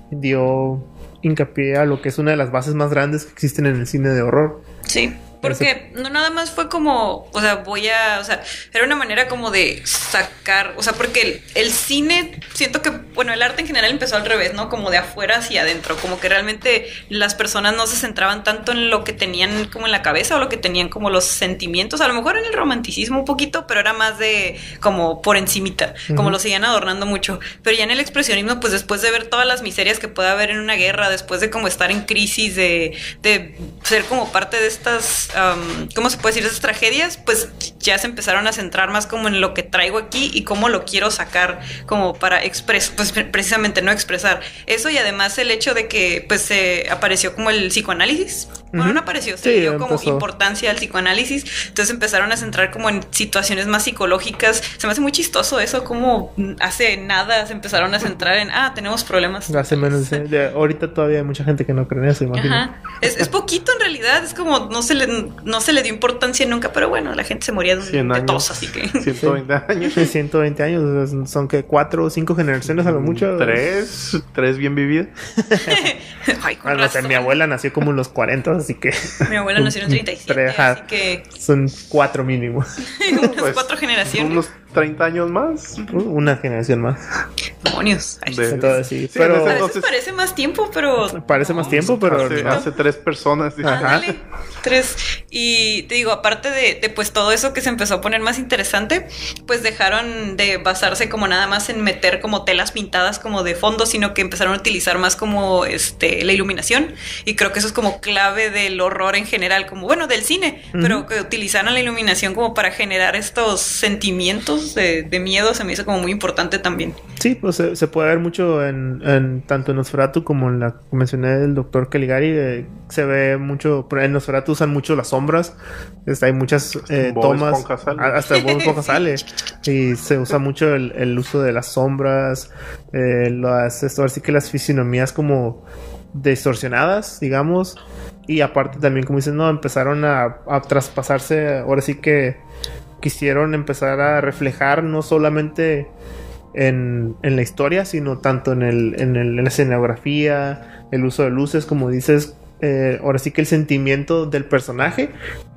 S3: dio hincapié a lo que es una de las bases más grandes que existen en el cine de horror.
S1: Sí. Porque no nada más fue como, o sea, voy a, o sea, era una manera como de sacar, o sea, porque el, el cine, siento que, bueno, el arte en general empezó al revés, ¿no? Como de afuera hacia adentro, como que realmente las personas no se centraban tanto en lo que tenían como en la cabeza o lo que tenían como los sentimientos, a lo mejor en el romanticismo un poquito, pero era más de como por encimita, como lo seguían adornando mucho. Pero ya en el expresionismo, pues después de ver todas las miserias que puede haber en una guerra, después de como estar en crisis, de, de ser como parte de estas, am, ¿cómo se puede decir? De estas tragedias, pues ya se empezaron a centrar más como en lo que traigo aquí y cómo lo quiero sacar como para expresar, pues pre- precisamente no expresar. Eso y además el hecho de que pues se apareció como el psicoanálisis. Bueno, no apareció, se
S3: Sí,
S1: dio como
S3: empezó.
S1: importancia al psicoanálisis. Entonces empezaron a centrar como en situaciones más psicológicas. Se me hace muy chistoso eso, como hace nada se empezaron a centrar en, ah, tenemos problemas.
S3: Hace menos de, de- ahorita todavía hay mucha gente que no cree en eso, imagino.
S1: Ajá. Es, es poquito en realidad, es como no se le no se le dio importancia nunca, pero bueno, la gente se moría de,
S2: 100
S1: de
S2: años.
S1: tos, así que
S2: 120 años.
S3: 120 años, son que cuatro o cinco generaciones a lo mucho.
S2: Tres. Tres bien vividas.
S1: Ay, con
S3: no sé,
S1: razón.
S3: mi abuela nació como en los 40, así que
S1: Mi abuela nació en 37,
S3: Tres, ajá.
S1: así que
S3: son cuatro mínimo.
S1: unas
S2: Pues,
S1: cuatro generaciones.
S2: Unos 30 años más.
S3: Una generación más.
S1: Demonios.
S2: De-
S3: Entonces sí,
S2: Sí,
S3: pero
S2: entonces-
S1: parece más tiempo, pero
S3: parece más tiempo, pero
S2: hace,
S3: no.
S2: hace tres personas. dice.
S3: Ajá.
S1: Ándale, tres. Y te digo, aparte de, de, pues todo eso que se empezó a poner más interesante, pues dejaron de basarse como nada más en meter como telas pintadas como de fondo, sino que empezaron a utilizar más como este la iluminación. Y creo que eso es como clave del horror en general, como bueno, del cine, pero que utilizaran la iluminación como para generar estos sentimientos de, de miedo, se me hizo como muy importante también.
S3: Sí, pues se, se puede ver mucho en, en tanto en Nosferatu como en la que mencioné del doctor Caligari. eh, se ve mucho, en Nosferatu usan mucho las sombras. Este, hay muchas eh, tomas.
S2: Esponja sale.
S3: a- Hasta Bob Esponja sale. Y se usa mucho el, el uso de las sombras, eh, las, esto, así que las fisionomías como distorsionadas, digamos. Y aparte también, como dicen, no, empezaron a, a traspasarse, ahora sí que quisieron empezar a reflejar no solamente en, en la historia, sino tanto en, el, en, la escenografía, el uso de luces, como dices, eh, ahora sí que el sentimiento del personaje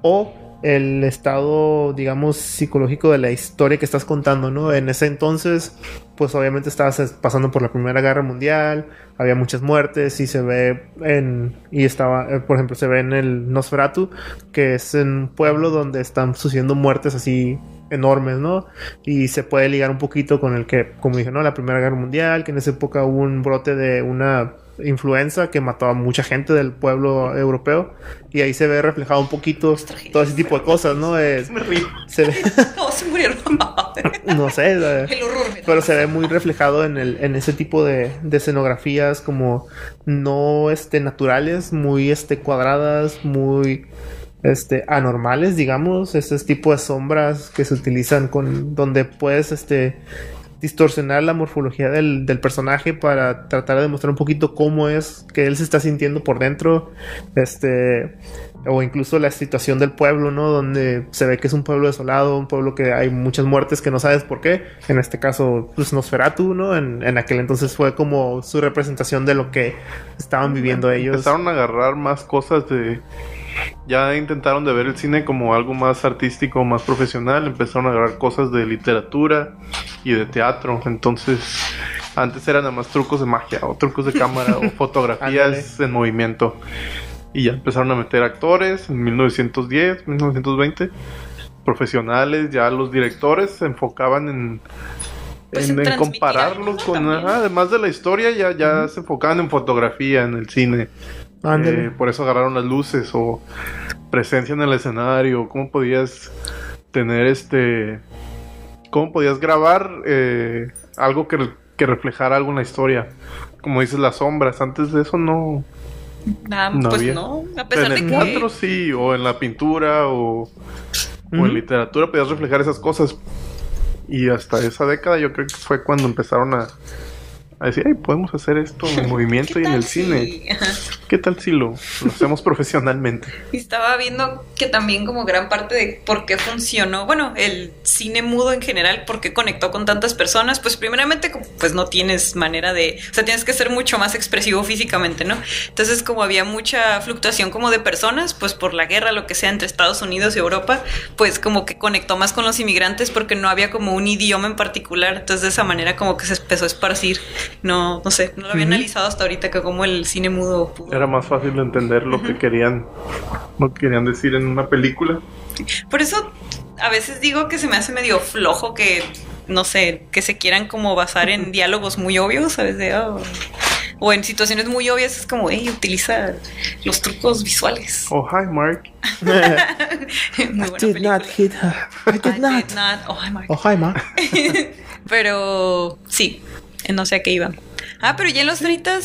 S3: o el estado, digamos, psicológico de la historia que estás contando, ¿no? En ese entonces, pues obviamente estabas pasando por la Primera Guerra Mundial, había muchas muertes y se ve en, y estaba, eh, por ejemplo, se ve en el Nosferatu, que es un pueblo donde están sucediendo muertes así enormes, ¿no? Y se puede ligar un poquito con el que, como dije, ¿no? La Primera Guerra Mundial, que en esa época hubo un brote de una influenza que mató a mucha gente del pueblo europeo y ahí se ve reflejado un poquito todo ese tipo de cosas, ¿no? Es,
S1: Me río.
S3: se ve,
S1: No, se murieron.
S3: no sé, eh,
S1: El horror.
S3: pero se ve muy reflejado en, el, en ese tipo de, de escenografías como no este, naturales, muy este, cuadradas, muy este, anormales, digamos, ese tipo de sombras que se utilizan con donde puedes este, distorsionar la morfología del, del personaje para tratar de demostrar un poquito cómo es que él se está sintiendo por dentro, este, o incluso la situación del pueblo, ¿no? Donde se ve que es un pueblo desolado, un pueblo que hay muchas muertes que no sabes por qué. En este caso, pues Nosferatu, ¿no? En, en aquel entonces fue como su representación de lo que estaban viviendo ellos.
S2: Empezaron a agarrar más cosas de. Ya intentaron de ver el cine como algo más artístico, más profesional. Empezaron a agarrar cosas de literatura y de teatro. Entonces, antes eran nada más trucos de magia o trucos de cámara o fotografías en movimiento. Y ya empezaron a meter actores en 1910, 1920. Profesionales, ya los directores se enfocaban en,
S1: Pues
S2: en,
S1: en
S2: en
S1: transmitir
S2: compararlos con.
S1: también.
S2: además de la historia, ya, ya se enfocaban en fotografía, en el cine. Eh, por eso agarraron las luces o presencia en el escenario. ¿Cómo podías tener este. ¿Cómo podías grabar eh, algo que, que reflejara algo en la historia? Como dices, las sombras. Antes de eso no.
S1: Nada,
S2: No
S1: pues
S2: había.
S1: no. A pesar
S2: en
S1: de
S2: el
S1: que.
S2: teatro sí, o en la pintura, o, o en literatura podías reflejar esas cosas. Y hasta esa década yo creo que fue cuando empezaron a, a decir, ay, podemos hacer esto en movimiento
S1: ¿Qué
S2: y en el
S1: si-
S2: cine. ¿Qué tal si lo, lo hacemos profesionalmente?
S1: Y estaba viendo que también como gran parte de por qué funcionó, bueno, el cine mudo en general, por qué conectó con tantas personas, pues primeramente pues no tienes manera de, o sea, tienes que ser mucho más expresivo físicamente, ¿no? Entonces como había mucha fluctuación como de personas, pues por la guerra, lo que sea, entre Estados Unidos y Europa, pues como que conectó más con los inmigrantes porque no había como un idioma en particular, entonces de esa manera como que se empezó a esparcir, no, no sé, no lo había analizado hasta ahorita que como el cine mudo pudo.
S2: Era más fácil entender lo que querían, lo que querían decir en una película.
S1: Por eso a veces digo que se me hace medio flojo que, no sé, que se quieran como basar en diálogos muy obvios, ¿sabes? De, oh, o en situaciones muy obvias es como, hey, utiliza los trucos visuales.
S2: Oh, hi, Mark.
S1: Muy buena
S3: did
S1: película.
S3: not hit her. I
S1: I
S3: did not.
S1: did not. Oh, hi, Mark.
S3: Oh, hi, ma.
S1: Pero sí, no sé a qué iba. Ah, pero ya en los 30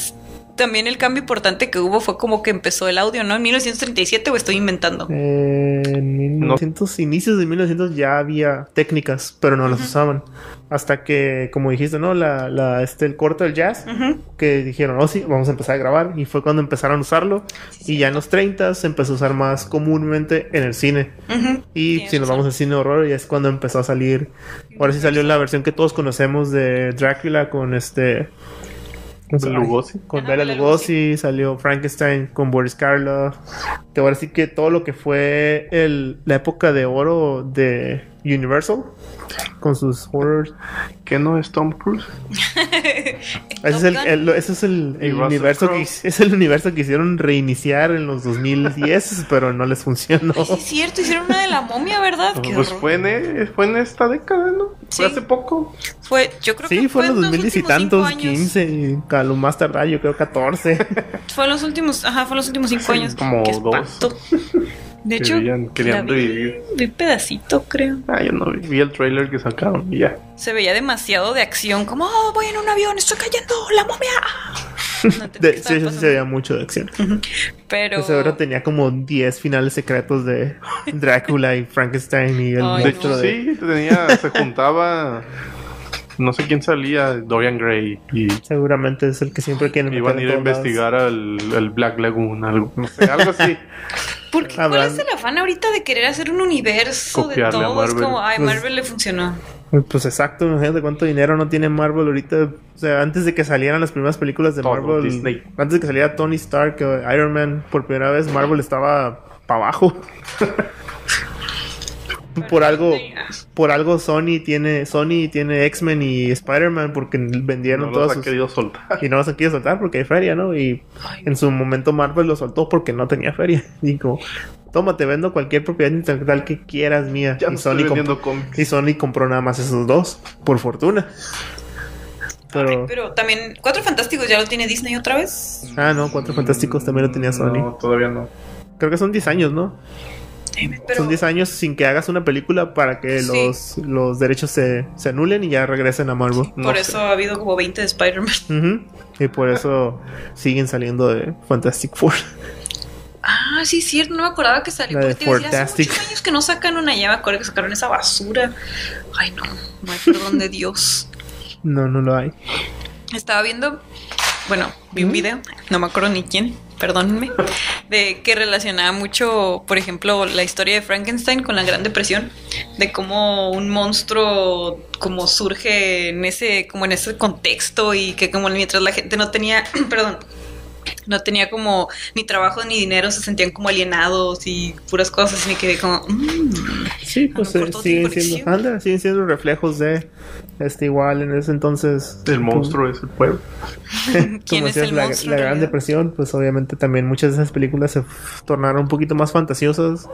S1: también el cambio importante que hubo fue como que empezó el audio, ¿no? En 1937 o estoy inventando.
S3: Eh, en 1900, inicios de 1900 ya había técnicas, pero no las usaban. Hasta que, como dijiste, ¿no? La, la, este, el corto del jazz, que dijeron, oh sí, vamos a empezar a grabar. Y fue cuando empezaron a usarlo. y ya en los 30 se empezó a usar más comúnmente en el cine. Y si nos vamos al cine de horror, ya es cuando empezó a salir. Ahora sí salió la versión que todos conocemos de Drácula con este.
S2: Lugosi.
S3: Con Bela
S1: Bela
S3: Lugosi, salió Frankenstein con Boris Karloff. Que ahora sí que todo lo que fue el, la época de oro de Universal con sus horrors.
S2: ¿Qué no es Tom Cruise?
S3: Ese es el, el- ese es el, el universo que, es el universo que hicieron reiniciar en los 2010, pero no les funcionó.
S1: Ay, sí es cierto, hicieron una de la momia, ¿verdad? Qué
S2: Pues
S1: horror.
S2: fue en, e- fue en esta década, ¿no? Fue
S1: Sí.
S2: hace poco.
S1: Fue, yo creo
S3: Sí,
S1: que
S3: fue en los 2010 y tantos,
S1: años.
S3: 15, y a lo más tardar yo creo 14.
S1: Fue en los últimos, ajá, fue en los últimos cinco años.
S2: como
S1: Qué
S2: dos.
S1: De hecho,
S2: Querían- querían
S1: vi,
S2: revivir.
S1: vi creo.
S2: Ah, yo no vi, vi el trailer que sacaron y ya.
S1: Se veía demasiado de acción, como, oh, voy en un avión, estoy cayendo, la momia. No
S3: De, sí, sí se veía mucho de acción.
S1: Pero.
S3: Pues ahora tenía como 10 finales secretos de Drácula y Frankenstein y el
S1: Ay,
S2: De hecho,
S3: de...
S2: sí, tenía, se juntaba. No sé quién salía, Dorian Gray. Y
S3: Seguramente es el que siempre quieren
S2: iban a ir a investigar al, al Black Lagoon, algo, no sé, algo así.
S1: ¿Por qué? ¿Cuál es el afán ahorita de querer hacer un universo de
S2: Copiarle
S1: todo? Es
S2: Marvel.
S1: como, ay,
S3: Pues-
S1: Marvel le funcionó.
S3: Pues exacto, imagínate cuánto dinero no tiene Marvel ahorita. O sea, antes de que salieran las primeras películas de
S2: Todo,
S3: Marvel,
S2: Disney.
S3: antes de que saliera Tony Stark, Iron Man, por primera vez Marvel estaba para abajo. por algo, por algo Sony tiene, Sony tiene X-Men y Spider-Man porque vendieron
S2: No los
S3: todas
S2: ha
S3: sus
S2: querido soltar.
S3: y no los han querido soltar porque hay feria, ¿no? Y en su momento Marvel lo soltó porque no tenía feria. Y como, toma, te vendo cualquier propiedad intelectual que quieras mía.
S2: Ya
S3: y, Sony y Sony compró nada más esos dos, por fortuna. Pero,
S1: Ay, pero también, Cuatro Fantásticos ya lo tiene Disney otra vez.
S3: ah, no, Cuatro Fantásticos también lo tenía Sony.
S2: No, todavía no.
S3: Creo que son 10 años, ¿no?
S1: Pero,
S3: Son 10 años sin que hagas una película para que
S1: Sí.
S3: los, los derechos se, se anulen y ya regresen a Marvel.
S1: Por eso ha habido como 20 de Spider-Man.
S3: Y por eso siguen saliendo de Fantastic Four.
S1: Ah, sí, cierto, no me acordaba que salió. Porque te hace muchos años que no sacan una, ya me acuerdo que sacaron esa basura. Ay, no, no hay perdón de Dios.
S3: No, no lo hay.
S1: Estaba viendo, bueno, vi un video, no me acuerdo ni quién, perdónenme, de que relacionaba mucho, por ejemplo, la historia de Frankenstein con la Gran Depresión, de cómo un monstruo como surge en ese, como en ese contexto y que como mientras la gente no tenía, perdón, no tenía como ni trabajo ni dinero, se sentían como alienados y puras cosas y me quedé como, mm,
S3: Sí, pues eh, siguen siendo, anda, siguen siendo reflejos de este igual en ese entonces.
S2: El monstruo es el pueblo.
S1: ¿quién
S3: como
S1: es
S3: decías,
S1: el
S3: la,
S1: monstruo?
S3: la Gran
S1: realidad?
S3: Depresión, pues obviamente también muchas de esas películas se tornaron un poquito más fantasiosas.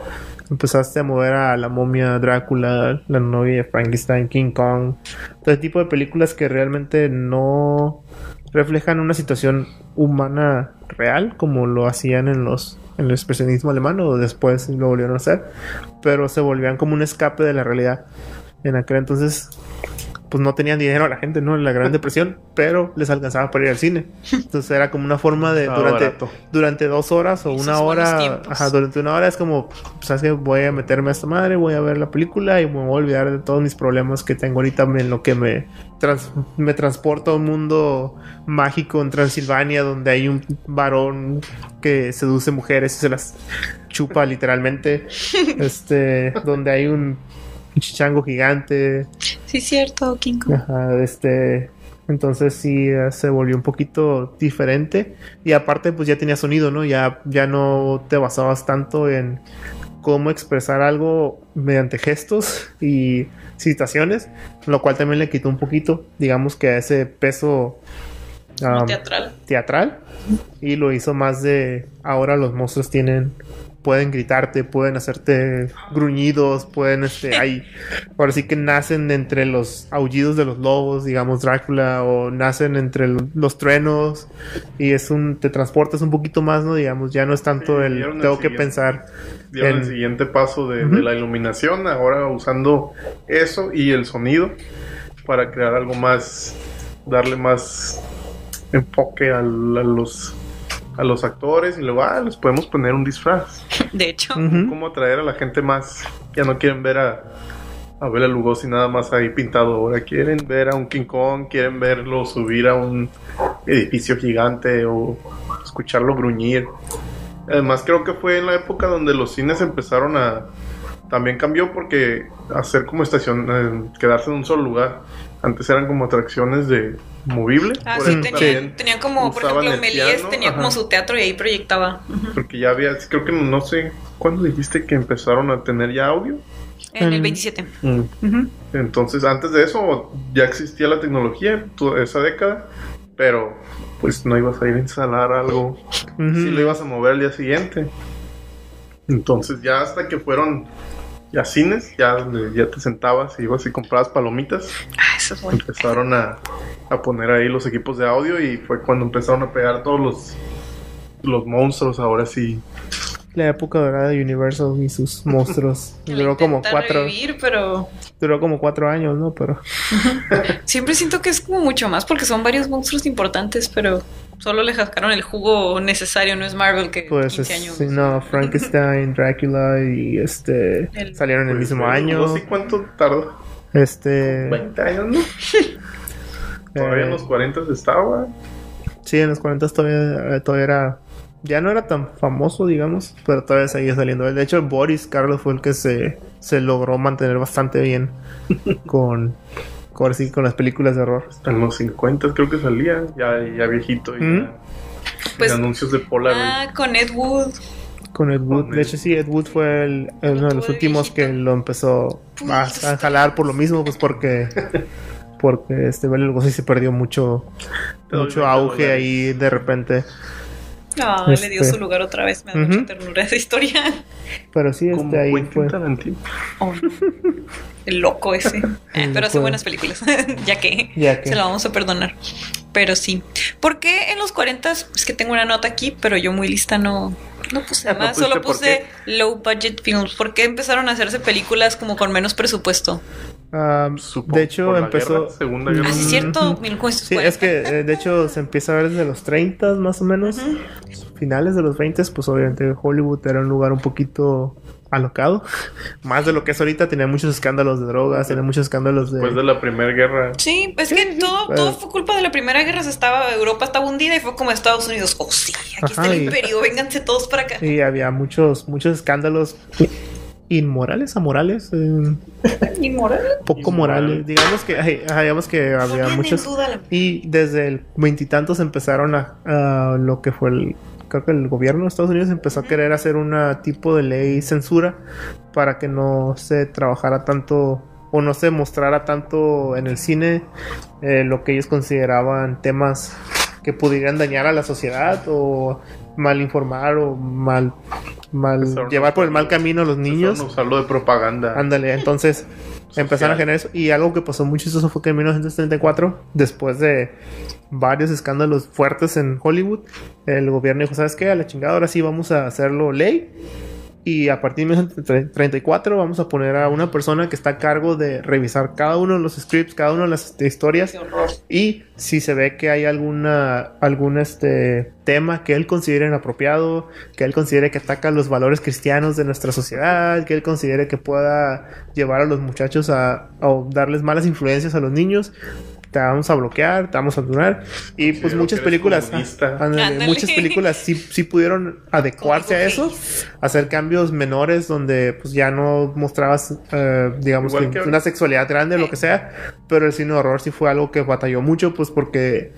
S3: Empezaste a mover a la momia, Drácula, la novia de Frankenstein, King Kong, todo ese tipo de películas que realmente no reflejan una situación humana real como lo hacían en los en el expresionismo alemán o después lo volvieron a hacer, pero se volvían como un escape de la realidad. En aquel entonces pues no tenían dinero la gente, ¿no? En la Gran Depresión, pero les alcanzaba para ir al cine. Entonces era como una forma de durante,
S2: barato.
S3: durante dos horas o
S1: Esos
S3: una hora, ajá, durante una hora es como, sabes que voy a meterme a esta madre, voy a ver la película y me voy a olvidar de todos mis problemas que tengo ahorita en lo que me, trans- me transporta a un mundo mágico en Transilvania donde hay un varón que seduce mujeres y se las chupa literalmente, este, donde hay un chichango gigante,
S1: Sí, cierto, King Kong.
S3: Ajá, este. Entonces sí eh, se volvió un poquito diferente. Y aparte, pues ya tenía sonido, ¿no? Ya, ya no te basabas tanto en cómo expresar algo mediante gestos y citaciones. Lo cual también le quitó un poquito, digamos que a ese peso um,
S1: teatral.
S3: Y lo hizo más de. Ahora los monstruos tienen. Pueden gritarte, pueden hacerte gruñidos, pueden, este, hay, ahora sí que nacen entre los aullidos de los lobos, digamos Drácula, o nacen entre lo- los truenos, y es un, te transportas un poquito más, ¿no? Digamos, ya no es tanto
S2: Sí,
S3: el, tengo que pensar, En-
S2: el siguiente paso de, la iluminación, ahora usando eso y el sonido para crear algo más, darle más enfoque al- a, los a los actores y luego ah, les podemos poner un disfraz.
S1: De hecho.
S2: Cómo atraer a la gente más. Ya no quieren ver a, a Bela Lugosi nada más ahí pintado. Ahora quieren ver a un King Kong, quieren verlo subir a un edificio gigante o escucharlo gruñir. Además creo que fue en la época donde los cines empezaron a... También cambió porque hacer como estación, eh, quedarse en un solo lugar. Antes eran como atracciones de movible.
S1: ah,
S2: por
S1: sí,
S2: eso
S1: tenía,
S2: también
S1: tenía como, por ejemplo,
S2: piano,
S1: tenía como su teatro y ahí proyectaba.
S2: Porque ya había, creo que no sé, ¿cuándo dijiste que empezaron a tener ya audio?
S1: En el
S3: Mm.
S1: 27.
S2: Mm. Entonces, antes de eso ya existía la tecnología, toda esa década, pero pues no ibas a ir a instalar algo,
S3: Ujú.
S2: si lo ibas a mover al día siguiente. Entonces, ya hasta que fueron ya cines, ya donde ya te sentabas y ibas y comprabas palomitas,
S1: Ah, eso es bueno.
S2: empezaron a, a poner ahí los equipos de audio y fue cuando empezaron a pegar todos los, los monstruos, ahora sí,
S3: La época dorada de Universal y sus monstruos. Duró como cuatro.
S1: revivir, pero
S3: Duró como cuatro años, ¿no? Pero.
S1: siempre siento que es como mucho más porque son varios monstruos importantes, pero solo le sacaron el jugo necesario, no es Marvel que
S3: Pues
S1: 15
S3: es,
S1: años.
S3: sí, no, Frankenstein, Drácula y este
S1: El-
S3: salieron el
S2: Pues,
S3: mismo
S2: eh,
S3: año.
S2: No sé cuánto tardó.
S3: Este
S2: 20 años, ¿no? Todavía en
S3: eh,
S2: los 40 estaba.
S3: sí, en los 40 todavía, eh, todavía era ya no era tan famoso, digamos, pero todavía seguía saliendo. De hecho, Boris Karloff fue el que se, se logró mantener bastante bien con con, sí, con las películas de horror.
S2: En los 50 creo que salía. Ya, ya viejito. Y
S3: ¿Mm?
S2: ya-
S1: Pues-
S2: en anuncios de Polaroid.
S1: Ah, con Ed Wood.
S3: Con Ed Wood.
S2: Con
S3: De hecho, sí, Ed Wood fue el- uno de los últimos que lo empezó a, a jalar por lo mismo, pues porque porque este Bela Lugosi se perdió mucho mucho
S2: 20
S3: auge ahí de repente.
S1: Ah, le dio
S3: Este.
S1: su lugar otra vez. Me da
S3: Ujú.
S1: mucha ternura esa historia.
S3: Pero sí,
S2: Como
S3: este ahí
S2: Quentin
S3: fue.
S2: Tarantino.
S1: Oh, no. El loco ese. Eh, pero hace buenas películas, ya que
S3: Ya que.
S1: se la vamos a perdonar. Pero sí. ¿Por qué en los 40 Es que tengo una nota aquí, pero yo muy lista no, no puse
S2: Ah, ¿no
S1: nada.
S2: pusiste
S1: Solo puse low budget films. ¿Por qué empezaron a hacerse películas como con menos presupuesto?
S2: Supongo
S3: de hecho,
S2: por la
S3: empezó.
S2: guerra, Segunda Guerra
S1: Ah, sí, es cierto.
S3: Ujú.
S1: 1940.
S3: Sí, es que eh, de hecho se empieza a ver desde los 30 más o menos. Finales de los 20, pues obviamente Hollywood era un lugar un poquito alocado. Más de lo que es ahorita, tenía muchos escándalos de drogas, tenía muchos escándalos de.
S2: Después de la Primera Guerra.
S1: Sí, es que todo,
S3: pero-
S1: todo fue culpa de la Primera Guerra. Se estaba, Europa estaba hundida y fue como Estados Unidos. Oh, sí, aquí está el
S3: y-
S1: imperio, vénganse todos para acá.
S3: Y había muchos, muchos escándalos inmorales, amorales, eh,
S1: Inmoral.
S3: poco morales. Digamos que, ay, digamos que había muchos. Y desde el veintitantos empezaron a, a lo que fue el. Creo que el gobierno de Estados Unidos empezó a querer hacer un tipo de ley censura para que no se trabajara tanto o no se mostrara tanto en el cine eh, lo que ellos consideraban temas que pudieran dañar a la sociedad o mal informar o mal, mal
S2: Empezaron a
S3: llevar por el mal camino a los niños.
S2: Usarlo de propaganda.
S3: Ándale, entonces empezaron a generar eso. Y algo que pasó mucho eso fue que en 1934, después de varios escándalos fuertes en Hollywood, el gobierno dijo, ¿sabes qué? A la chingada, ahora sí vamos a hacerlo ley. Y a partir de 1934 vamos a poner a una persona que está a cargo de revisar cada uno de los scripts, cada una de las este, historias. Y si se ve que hay alguna algún este tema que él considere inapropiado, que él considere que ataca los valores cristianos de nuestra sociedad, que él considere que pueda llevar a los muchachos a o darles malas influencias a los niños, te vamos a bloquear, te vamos a aturar. Y pues muchas películas, ándale, muchas películas sí, sí pudieron adecuarse a eso, hacer cambios menores donde pues ya no mostrabas eh, digamos
S2: Igual
S3: que
S2: que-
S3: una sexualidad grande, lo que sea, pero el cine de horror sí fue algo que batalló mucho, pues porque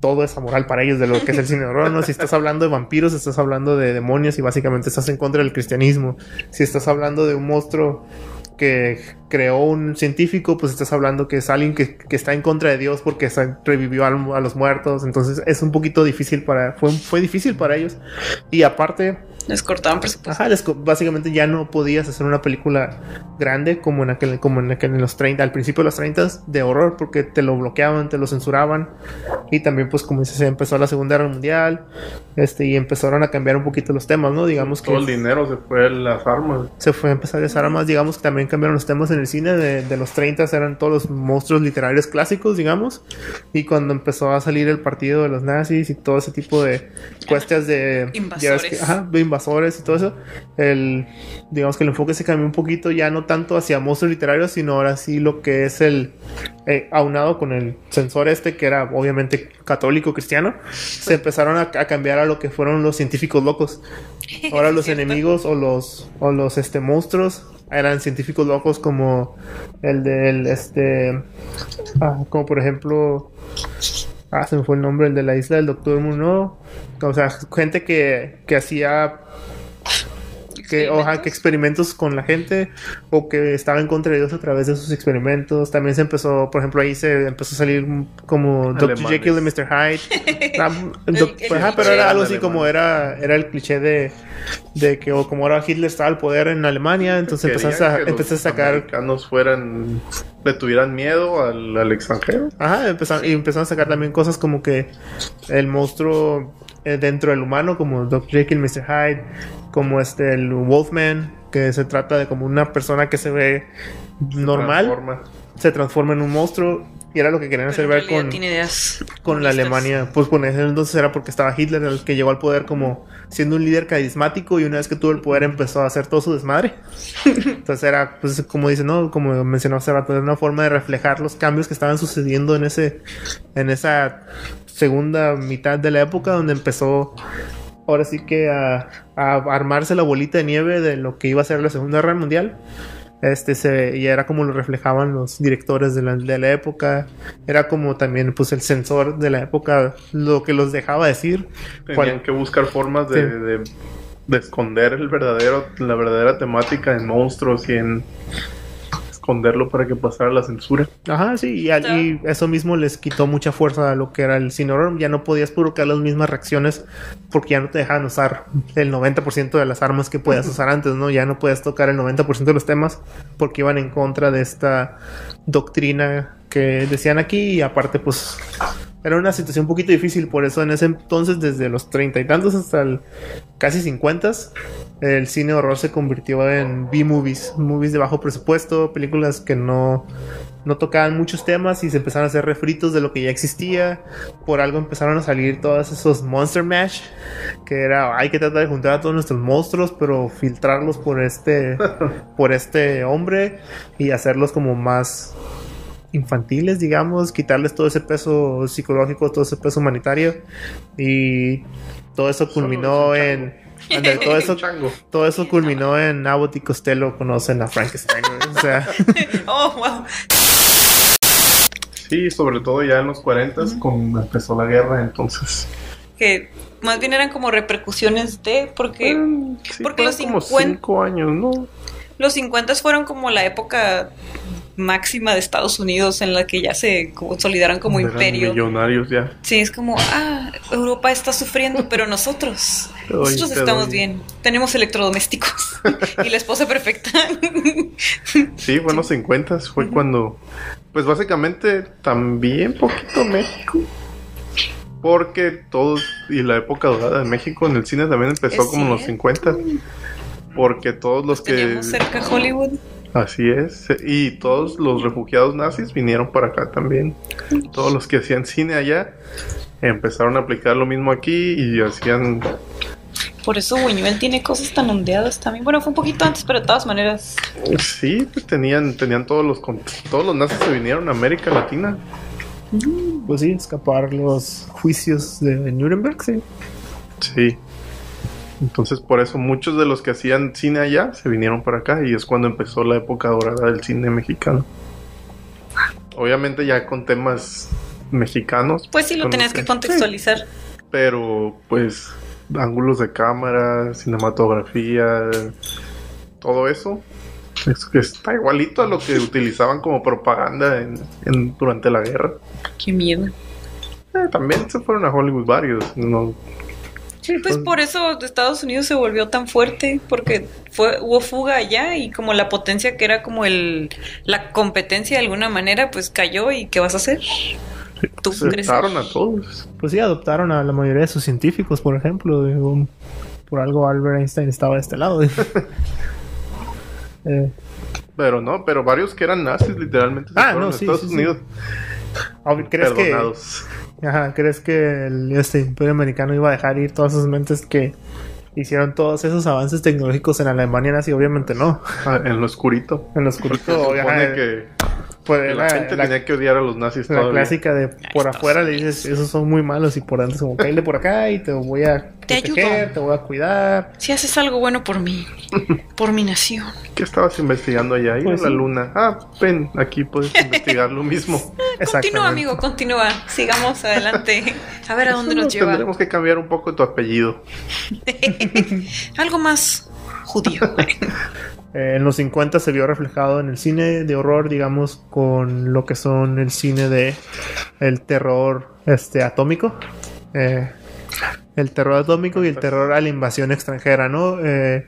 S3: todo es amoral para ellos de lo que es el cine de horror, ¿no? Si estás hablando de vampiros, estás hablando de demonios y básicamente estás en contra del cristianismo. Si estás hablando de un monstruo que creó un científico, pues estás hablando que es alguien que, está en contra de Dios porque revivió a, los muertos. Entonces es un poquito difícil para... Fue, fue difícil para ellos. Y aparte,
S1: Les cortaban presupuesto.
S3: Ajá, les co- básicamente ya no podías hacer una película grande como en aquel, como en aquel, en los 30, al principio de los 30 de horror, porque te lo bloqueaban, te lo censuraban. Y también, pues, como dices, empezó la Segunda Guerra Mundial, este, y empezaron a cambiar un poquito los temas, ¿no? Digamos que
S2: Todo el dinero se fue a las armas.
S3: se fue a empezar a usar armas, digamos que también cambiaron los temas en el cine de, de los 30 eran todos los monstruos literarios clásicos, digamos, y cuando empezó a salir el partido de los nazis y todo ese tipo de cuestiones de ya ves que-
S1: Invasores.
S3: ajá, de invasores y todo eso, el digamos que el enfoque se cambió un poquito ya no tanto hacia monstruos literarios, sino ahora sí lo que es el eh, aunado con el censor este que era obviamente católico cristiano, se empezaron a, a cambiar a lo que fueron los científicos locos. Ahora los enemigos o los o los este monstruos eran científicos locos como el del este ah, como por ejemplo ah se me fue el nombre el de la isla del Doctor Muno o sea gente que, que hacía que, oja, que experimentos con la gente o que estaba en contra de Dios a través de sus experimentos. También se empezó, por ejemplo, ahí se empezó a salir como Dr. Jekyll y Mr. Hyde.
S1: El-
S3: doc-
S1: el
S3: ajá, pero era algo así como era, era el cliché de, de que o como ahora Hitler estaba al poder en Alemania, entonces empezaste a,
S2: que los
S3: empezaste a sacar
S2: americanos fueran. le tuvieran miedo al, al extranjero.
S3: Ajá, empezaron, y empezaron a sacar también cosas como que el monstruo eh, dentro del humano, como Dr. Jekyll, Mr. Hyde, como este el Wolfman, que se trata de como una persona que se ve normal,
S2: Transforma.
S3: se transforma en un monstruo. Y era lo que querían hacer ver con,
S1: tiene ideas
S3: con la. Alemania. Pues ese entonces era porque estaba Hitler, el que llegó al poder como siendo un líder carismático y una vez que tuvo el poder empezó a hacer todo su desmadre. Entonces era, pues como dice, ¿no? Como mencionó hace rato, era una forma de reflejar los cambios que estaban sucediendo en ese, en esa segunda mitad de la época donde empezó ahora sí que a, a armarse la bolita de nieve de lo que iba a ser la Segunda Guerra Mundial. Este se, y era como lo reflejaban los directores de la, de la época. Era como también pues el censor de la época, lo que los dejaba decir.
S2: Tenían
S3: Cual-
S2: que buscar formas de,
S3: Sí.
S2: de- de esconder el verdadero, la verdadera temática en monstruos y en esconderlo para que pasara la censura.
S3: Ajá, sí, y, al- y eso mismo les quitó mucha fuerza a lo que era el cine horror. Ya no podías provocar las mismas reacciones porque ya no te dejaban usar el 90% de las armas que podías usar antes, ¿no? Ya no podías tocar el 90% de los temas porque iban en contra de esta doctrina que decían aquí y aparte pues era una situación un poquito difícil, por eso en ese entonces, desde los treinta y tantos hasta el casi cincuentas, el cine horror se convirtió en B-movies, movies de bajo presupuesto, películas que no, no tocaban muchos temas y se empezaron a hacer refritos de lo que ya existía. Por algo empezaron a salir todos esos Monster Mash, que era hay que tratar de juntar a todos nuestros monstruos, pero filtrarlos por este, por este hombre y hacerlos como más infantiles, digamos, quitarles todo ese peso psicológico, todo ese peso humanitario y todo eso culminó en todo eso todo eso culminó en Abbott y Costello conocen a Frankenstein, o sea,
S1: Oh, wow.
S2: Sí, sobre todo ya en los 40 cuando empezó la guerra, entonces.
S1: Que más bien eran como repercusiones de, porque
S2: Mm, sí,
S1: porque los
S2: como
S1: 50
S2: cinco años, ¿no?
S1: los 50 fueron como la época máxima de Estados Unidos en la que ya se consolidaron como
S2: Eran
S1: imperio.
S2: Millonarios ya.
S1: Sí, es como, ah, Europa está sufriendo, pero nosotros,
S2: doy,
S1: nosotros estamos
S2: doy.
S1: bien. Tenemos electrodomésticos y la esposa perfecta.
S2: Sí, fue en los 50 fue cuando, pues básicamente también poquito México. Porque todos, y la época dorada de México en el cine también empezó como en los
S1: cierto.
S2: 50. Porque todos los que...
S1: Cerca Hollywood.
S2: Así es. Y todos los refugiados nazis vinieron para acá también. Todos los que hacían cine allá empezaron a aplicar lo mismo aquí y hacían...
S1: Por eso Buñuel tiene cosas tan ondeadas también. Bueno, fue un poquito antes, pero de todas maneras.
S2: Sí, pues tenían, tenían todos los... Todos los nazis se vinieron a América Latina.
S3: pues sí, escapar los juicios de Nuremberg, sí.
S2: Sí. Entonces por eso muchos de los que hacían cine allá se vinieron para acá y es cuando empezó la época dorada del cine mexicano. Obviamente ya con temas mexicanos.
S1: Pues sí, lo tenías que contextualizar.
S2: Pero pues ángulos de cámara, cinematografía, todo eso. Es que está igualito a lo que utilizaban como propaganda en, en- durante la guerra.
S1: Qué miedo.
S2: Eh, también se fueron a Hollywood varios. No,
S1: Pues por eso Estados Unidos se volvió tan fuerte, porque fue, hubo fuga allá y como la potencia que era como el la competencia de alguna manera, pues cayó y ¿qué vas a hacer? Tú
S2: se
S1: crecer.
S2: echaron a todos.
S3: Pues sí, adoptaron a la mayoría de sus científicos, por ejemplo. digo, por algo Albert Einstein estaba de este lado. Eh,
S2: Pero no, pero varios que eran nazis literalmente se
S3: Ah,
S2: fueron
S3: no,
S2: a
S3: sí,
S2: Estados
S3: sí, sí.
S2: Unidos
S3: ob- ¿Crees que,
S2: perdonados.
S3: Ajá, ¿Crees que el este imperio americano iba a dejar ir todas esas mentes que hicieron todos esos avances tecnológicos en Alemania nazi? Obviamente no.
S2: Ah, en lo oscurito.
S3: En
S2: Se
S3: oscurito,
S2: que,
S3: pues,
S2: la gente
S3: la-
S2: tenía que odiar a los nazis
S3: La
S2: todavía.
S3: clásica de por afuera le dices, esos son muy malos y por dentro es como, cállate por acá y te voy a
S1: Te
S3: proteger,
S1: ayudo.
S3: te voy a cuidar.
S1: Si haces algo bueno por mí, por mi nación.
S2: ¿Qué estabas investigando allá? Ahí
S3: Pues
S2: en la
S3: sí.
S2: luna. Ah, ven, aquí puedes investigar lo mismo.
S1: Continúa, amigo, continúa. Sigamos adelante. A ver a dónde nos lleva.
S2: Tendremos que cambiar un poco tu apellido.
S1: Algo más judío.
S3: Eh, en los 50 se vio reflejado en el cine de horror, digamos, con lo que son el cine de el terror este atómico. Eh, el terror atómico y el terror a la invasión extranjera, ¿no? Eh,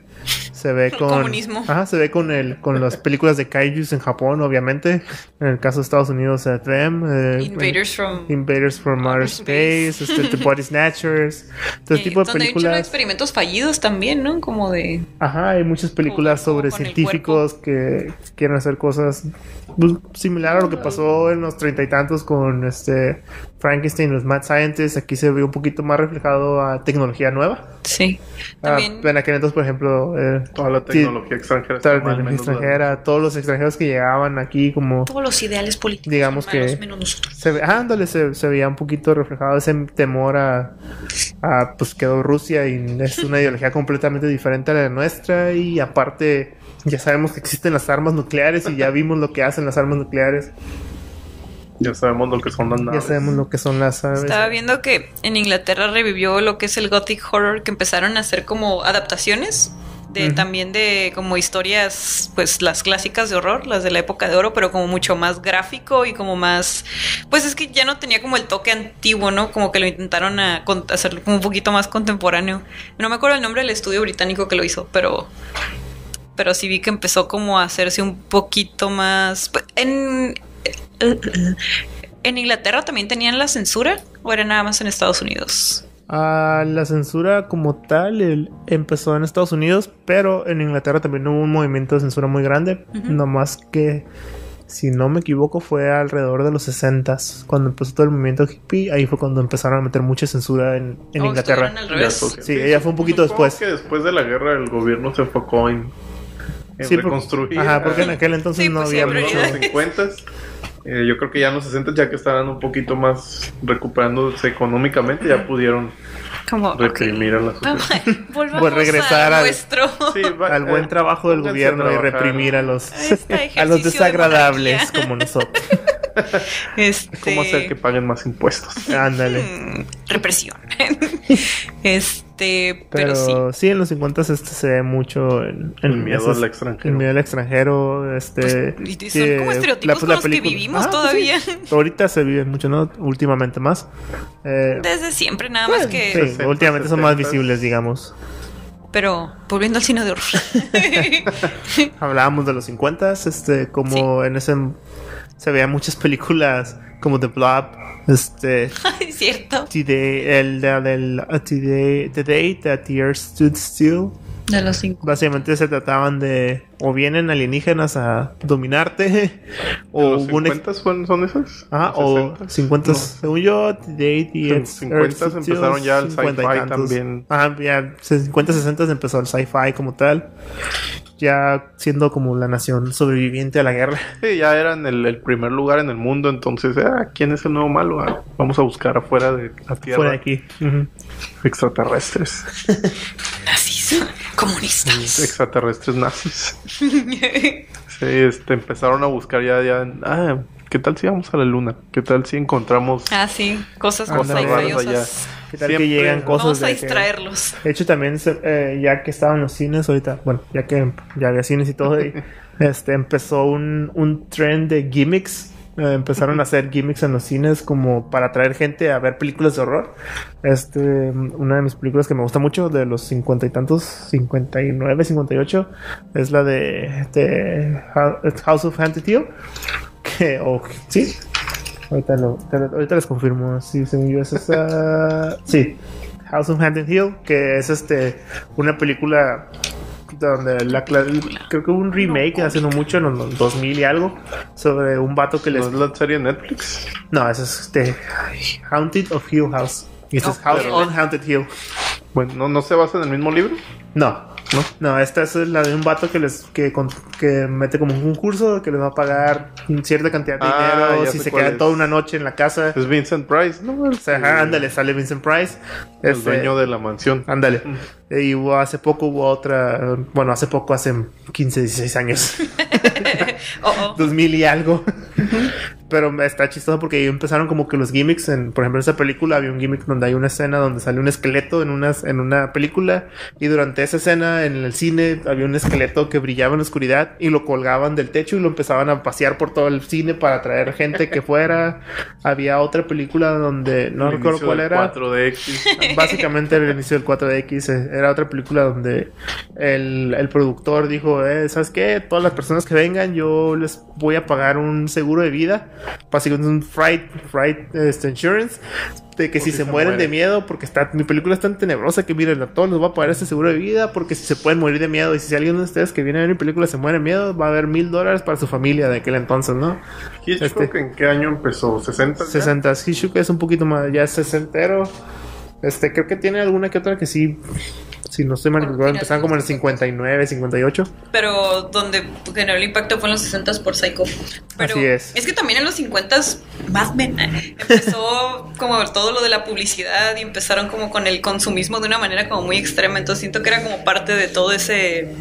S3: se ve con.
S1: Comunismo.
S3: Ajá, se ve con el, con las películas de kaijus en Japón, obviamente. En el caso de Estados Unidos, eh, Them. eh,
S1: Invaders from...
S3: Invaders from Outer Space,
S1: Space.
S3: este, The Body Snatchers, todo
S1: Eh,
S3: tipo de
S1: donde hay
S3: películas.
S1: experimentos fallidos también, ¿no? Como de...
S3: Ajá, hay muchas películas
S1: Como-
S3: sobre
S1: como
S3: científicos que quieren hacer cosas pues, similar a lo que pasó en los treinta y tantos con este Frankenstein, los Mad Scientists. Aquí se ve un poquito más reflejado a tecnología nueva.
S1: Sí.
S3: Ah,
S1: También...
S3: en aquel entonces, por ejemplo, eh,
S2: Toda la tecnología extranjera.
S3: toda la tecnología todos los extranjeros que llegaban aquí como
S1: Todos los ideales políticos
S3: Digamos que-
S1: menos nosotros.
S3: se ve, ah, ándale, se, se veía un poquito reflejado ese temor a, a, pues quedó Rusia y es una ideología completamente diferente a la nuestra y aparte ya sabemos que existen las armas nucleares y ya vimos lo que hacen las armas nucleares,
S2: Ya sabemos lo que son las
S3: ya
S2: naves.
S3: sabemos lo que son las armas.
S1: Estaba viendo que en Inglaterra revivió lo que es el Gothic Horror, que empezaron a hacer como adaptaciones de también de como historias, pues las clásicas de horror, las de la época de oro, pero como mucho más gráfico y como más, pues es que ya no tenía como el toque antiguo, ¿no? Como que lo intentaron a con- hacerlo como un poquito más contemporáneo. No me acuerdo el nombre del estudio británico que lo hizo, pero pero sí vi que empezó como a hacerse un poquito más pues, en en Inglaterra también tenían la censura o era nada más en Estados Unidos.
S3: Ah, la censura como tal el- empezó en Estados Unidos, pero en Inglaterra también hubo un movimiento de censura muy grande,
S1: Ujú.
S3: no más que si no me equivoco fue alrededor de los 60 cuando empezó todo el movimiento hippie, ahí fue cuando empezaron a meter mucha censura en, en
S1: Oh,
S3: Inglaterra.
S1: al revés.
S3: Sí, ella fue un poquito
S2: supongo
S3: después.
S2: que después de la guerra el gobierno se enfocó en, en
S3: Sí, por-
S2: reconstruir.
S3: Ajá, porque en aquel entonces
S1: Sí,
S3: no
S1: pues
S3: había
S2: en
S3: mucho.
S2: los 50 eh, yo creo que ya en los 60 ya que estaban un poquito más recuperándose económicamente ya pudieron
S1: Como
S2: reprimir a la sociedad.
S1: Volvamos
S3: Pues regresar
S1: a
S3: al-
S1: nuestro
S2: Sí, va-
S3: Al buen
S2: eh,
S3: trabajo del gobierno y reprimir a los
S1: A
S3: los
S1: de
S3: desagradables como nosotros.
S1: este
S2: ¿Cómo hacer que paguen más impuestos?
S3: Ándale.
S1: mm, represión. este, pero,
S3: Pero,
S1: sí.
S3: sí. en los 50 este se ve mucho en, en
S2: El miedo
S3: esos-
S2: al extranjero.
S3: El miedo al extranjero, este...
S1: Pues, y son como estereotipos con los que
S3: película-
S1: vivimos
S3: Ajá, pues
S1: todavía.
S3: sí. Ahorita se vive mucho, ¿no? Últimamente más. Eh,
S1: Desde siempre, nada más que.
S3: sí,
S2: 60,
S3: últimamente son más
S2: 70.
S3: visibles, digamos.
S1: Pero volviendo al cine de horror.
S3: Hablábamos de los 50, este, como en ese... Se veían muchas películas como The Blob, este...
S1: Cierto.
S3: Today, el del uh, today, the Day That the Earth Stood Still.
S1: De los cinco.
S3: Básicamente se trataban de o vienen alienígenas a dominarte o
S2: ¿Los
S3: hubo un ex-
S2: 50 son, son esas?
S3: Ajá,
S2: ¿Los
S3: o
S2: 60?
S3: 50
S2: No.
S3: según yo the
S2: En
S3: Earth-
S2: 50
S3: Earth Stood Still,
S2: empezaron ya el
S3: 50 y
S2: sci-fi también.
S3: Ajá, ya 50 60 empezó el sci-fi como tal ya siendo como la nación sobreviviente a la guerra
S2: Sí, ya eran el, el primer lugar en el mundo, entonces, ah, ¿quién es el nuevo malo? Ah, vamos a buscar afuera de la Tierra
S3: fuera de aquí Ujú.
S2: extraterrestres.
S1: Nazis. Comunistas.
S2: extraterrestres nazis. Sí, este, empezaron a buscar ya, ya, ah, ¿qué tal si vamos a la luna? ¿Qué tal si encontramos
S1: ah, sí. Cosas más
S3: Ándale.
S1: misteriosas.
S3: qué tal
S2: Siempre-
S3: que llegan cosas
S1: Vamos a
S3: de que-
S1: distraerlos.
S3: De hecho, también, eh, ya que estaban los cines ahorita, bueno, ya que ya había cines y todo, y, este, empezó un, un trend de gimmicks. Eh, empezaron a hacer gimmicks en los cines como para atraer gente a ver películas de horror. Este, una de mis películas que me gusta mucho, de los cincuenta y tantos, 59, 58, es la de, de House of Haunted Hill. Que, o sí, ahorita, lo- ahorita les confirmo. Sí, según yo es esa. sí, House of Haunted Hill, que es este una película donde la creo que hubo un remake hace no mucho en los 2000 y algo sobre un vato que
S2: ¿No
S3: les
S2: es la serie Netflix?
S3: no ese es este Haunted of Hill House y este es
S1: Oh,
S3: House
S1: pero-
S3: on Haunted Hill
S2: Bueno, ¿no, ¿no se basa en el mismo libro?
S3: no
S2: ¿No?
S3: no esta es la de un vato que les que, con- que mete como un concurso que les va a pagar cierta cantidad de
S2: Ah,
S3: dinero si se
S2: es.
S3: toda una noche en la casa
S2: Es Vincent Price, ¿no?
S3: o sea, ajá, ándale sale Vincent Price
S2: El
S3: Este,
S2: dueño de la mansión.
S3: Ándale. Y hubo, hace poco hubo otra, bueno, hace poco, hace 15, 16 años,
S1: Oh, oh.
S3: 2000 y algo. Pero está chistoso porque ahí empezaron como que los gimmicks, en, por ejemplo, en esa película había un gimmick donde hay una escena donde sale un esqueleto en una, en una película y durante esa escena en el cine había un esqueleto que brillaba en la oscuridad y lo colgaban del techo y lo empezaban a pasear por todo el cine para atraer gente que fuera. había otra película donde no
S2: El
S3: recuerdo cuál
S2: del
S3: era.
S2: 4DX.
S3: Básicamente el inicio del 4DX, eh, era otra película donde el, el productor dijo, eh, ¿sabes qué? Todas las personas que vengan, yo les voy a pagar un seguro de vida, básicamente un fright, fright este, insurance, de que si se, mueren de miedo, porque está, mi película es tan tenebrosa que miren, a todos les va a pagar este seguro de vida, porque si se pueden morir de miedo, y si alguien de ustedes que viene a ver mi película se muere de miedo, va a haber mil dólares para su familia de aquel entonces, ¿no?
S2: Hitchcock,
S3: Este-
S2: ¿en qué año empezó? ¿60? ya?
S3: 60 Hitchcock es un poquito más, ya es sesentero. Este, creo que tiene alguna que otra que sí, si no estoy mal, empezaron como en el
S1: de los
S3: 59, 58.
S1: Pero donde generó el impacto fue en los 60 por Psycho. Pero
S3: Así es.
S1: que también en los 50 Mad Men eh, empezó como todo lo de la publicidad y empezaron como con el consumismo de una manera como muy extrema. Entonces siento que era como parte de todo ese.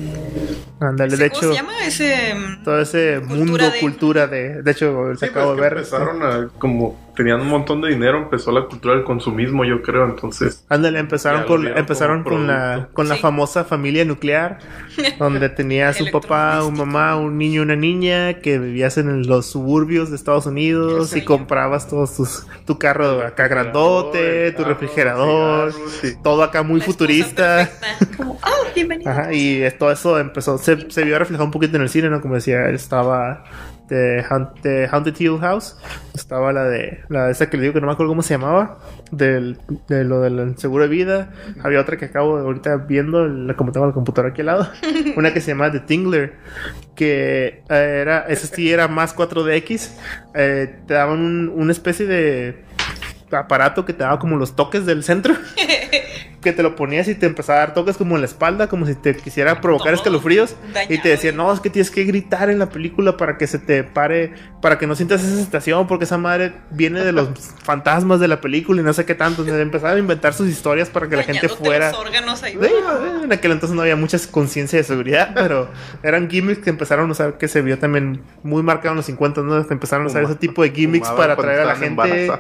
S3: Ándale,
S1: ese-
S3: de
S1: ¿Cómo
S3: hecho,
S1: se llama? Ese.
S3: todo ese
S1: Cultura
S3: mundo,
S1: de-
S3: cultura de. De hecho,
S2: Sí,
S3: se
S2: pues,
S3: acabo de
S2: que
S3: ver.
S2: empezaron a, como tenían un montón de dinero, empezó la cultura del consumismo, yo creo, entonces.
S3: Ándale, empezaron con, empezaron con la, con la famosa familia nuclear, donde tenía su papá, un mamá, un niño y una niña, que vivías en los suburbios de Estados Unidos y comprabas todos tus, tu carro acá grandote, tu refrigerador,
S2: sí.
S3: todo acá muy
S1: la
S3: futurista.
S1: perfecta. Como, oh, bienvenido.
S3: Ajá, y todo eso empezó, se, se vio reflejado un poquito en el cine, ¿no? Como decía, estaba de, Haunt- de Haunted Hill House, estaba la de, la de esa que le digo que no me acuerdo cómo se llamaba, del, de lo del seguro de vida, había otra que acabo de ahorita viendo, la, como tengo la computadora aquí al lado, una que se llama The Tingler, que eh, era, esa sí era más 4DX, eh, te daban un- una especie de aparato que te daba como los toques del centro. que te lo ponías y te empezaba a dar toques como en la espalda, como si te quisiera provocar
S1: Todo
S3: escalofríos.
S1: dañado.
S3: Y te decían, no, es que tienes que gritar en la película para que se te pare, para que no sientas esa sensación, porque esa madre viene de los fantasmas de la película y no sé qué tanto. Entonces, empezaban a inventar sus historias para que la gente fuera.
S1: los órganos ahí.
S3: Sí, en aquel entonces no había mucha conciencia de seguridad, pero eran gimmicks que empezaron a usar, que se vio también muy marcado en los 50, ¿no? Que empezaron a usar ese tipo de gimmicks para atraer a la gente.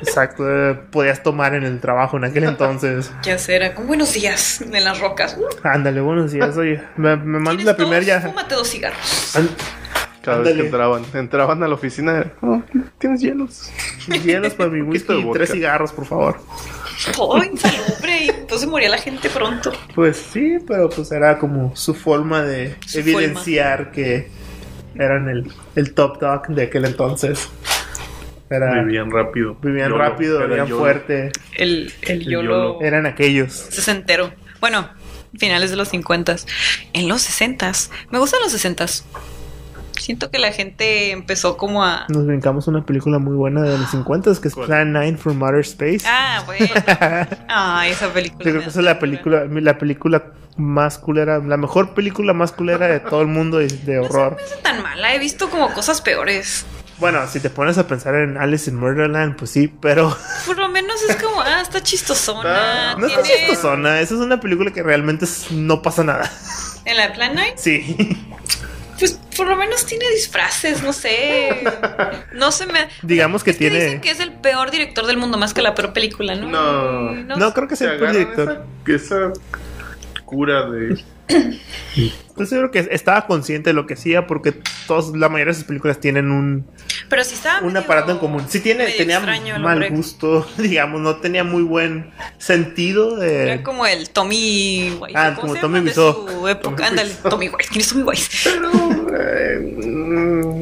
S3: Exacto, eh, podías tomar en el trabajo en aquel entonces.
S1: ¿Qué hacer? Era como buenos días en las rocas.
S3: Ándale, buenos días, oye, me, me mandas
S1: ¿Tienes
S3: la primera ya.
S1: Fúmate dos cigarros.
S2: Cada vez que entraban, entraban a la oficina, "Oh, ¿tienes hielos?
S3: Hielos para mi whisky y tres cigarros, por favor.
S1: Todo insalubre y entonces moría la gente pronto.
S3: Pues sí, pero pues era como su forma de
S1: Su
S3: evidenciar que eran el, el top dog de aquel entonces. Era,
S2: Vivían rápido.
S3: vivían
S2: YOLO,
S3: rápido,
S2: era
S3: vivían
S2: YOLO.
S3: fuerte.
S1: El, el
S2: El
S1: YOLO
S2: YOLO.
S3: Eran aquellos.
S1: sesentero. Bueno, finales de los 50. En los 60 me gustan los 60 Siento que la gente empezó como a.
S3: Nos brincamos una película muy buena de los 50 que es
S2: ¿Cuál?
S3: Plan 9 from Outer Space.
S1: Ah, bueno. Ah, esa película.
S3: Yo creo
S1: me
S3: que esa es la película, la película más culera, la mejor película más culera de todo el mundo y de horror.
S1: No es tan mala, he visto como cosas peores.
S3: Bueno, si te pones a pensar en Alice in Murderland, pues sí, pero
S1: Por lo menos es como, ah, está chistosona.
S2: Ah,
S3: no está
S1: tiene-
S3: chistosona. Esa es una película que realmente no pasa nada.
S1: En la Plan 9,
S3: Sí.
S1: pues por lo menos tiene disfraces, no sé. No se me.
S3: Digamos que
S1: Es que
S3: tiene.
S1: dicen que es el peor director del mundo, más que la peor película, ¿no?
S2: No.
S3: No, creo que
S2: Se
S3: sea el peor director.
S2: esa, esa cura de.
S3: Estoy seguro que estaba consciente de lo que hacía porque todos, la mayoría de sus películas tienen un,
S1: Pero sí estaba.
S3: un aparato en común. Sí tiene, tenía mal gusto, digamos, no tenía muy buen sentido de...
S1: Era como el Tommy Wise.
S3: Ah,
S1: ¿cómo
S3: como Tommy Wiseau.
S1: su época.
S2: Tommy
S1: Ándale. Tommy Wise. ¿Quién es Tommy Wise?
S2: Pero. eh,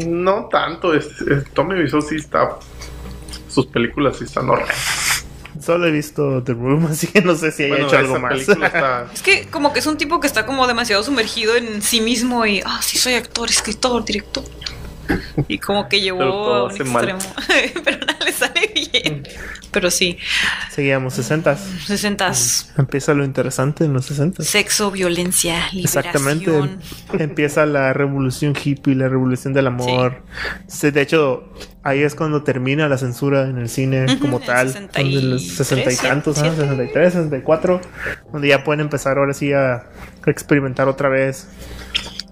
S2: no tanto. Es, es- Tommy Wiseau sí está. Sus películas sí están horrendas.
S3: Solo he visto The Room, así que no sé si haya
S2: Bueno,
S3: hecho algo más.
S2: está.
S1: Es que como que es un tipo que está como demasiado sumergido en sí mismo y, ah, sí soy actor, escritor, director. Y como que llevó a un extremo. Pero nada le sale bien. Pero sí,
S3: Seguíamos 60
S1: sesentas.
S3: Empieza lo interesante en los 60
S1: Sexo, violencia, liberación.
S3: Exactamente. Empieza la revolución hippie, la revolución del amor. Sí, de hecho, ahí es cuando termina la censura en el cine como
S1: en
S3: tal.
S1: 63,
S3: Donde los 60 y tantos, ¿no?
S1: siete.
S3: 63, 64. Donde ya pueden empezar ahora sí a experimentar otra vez.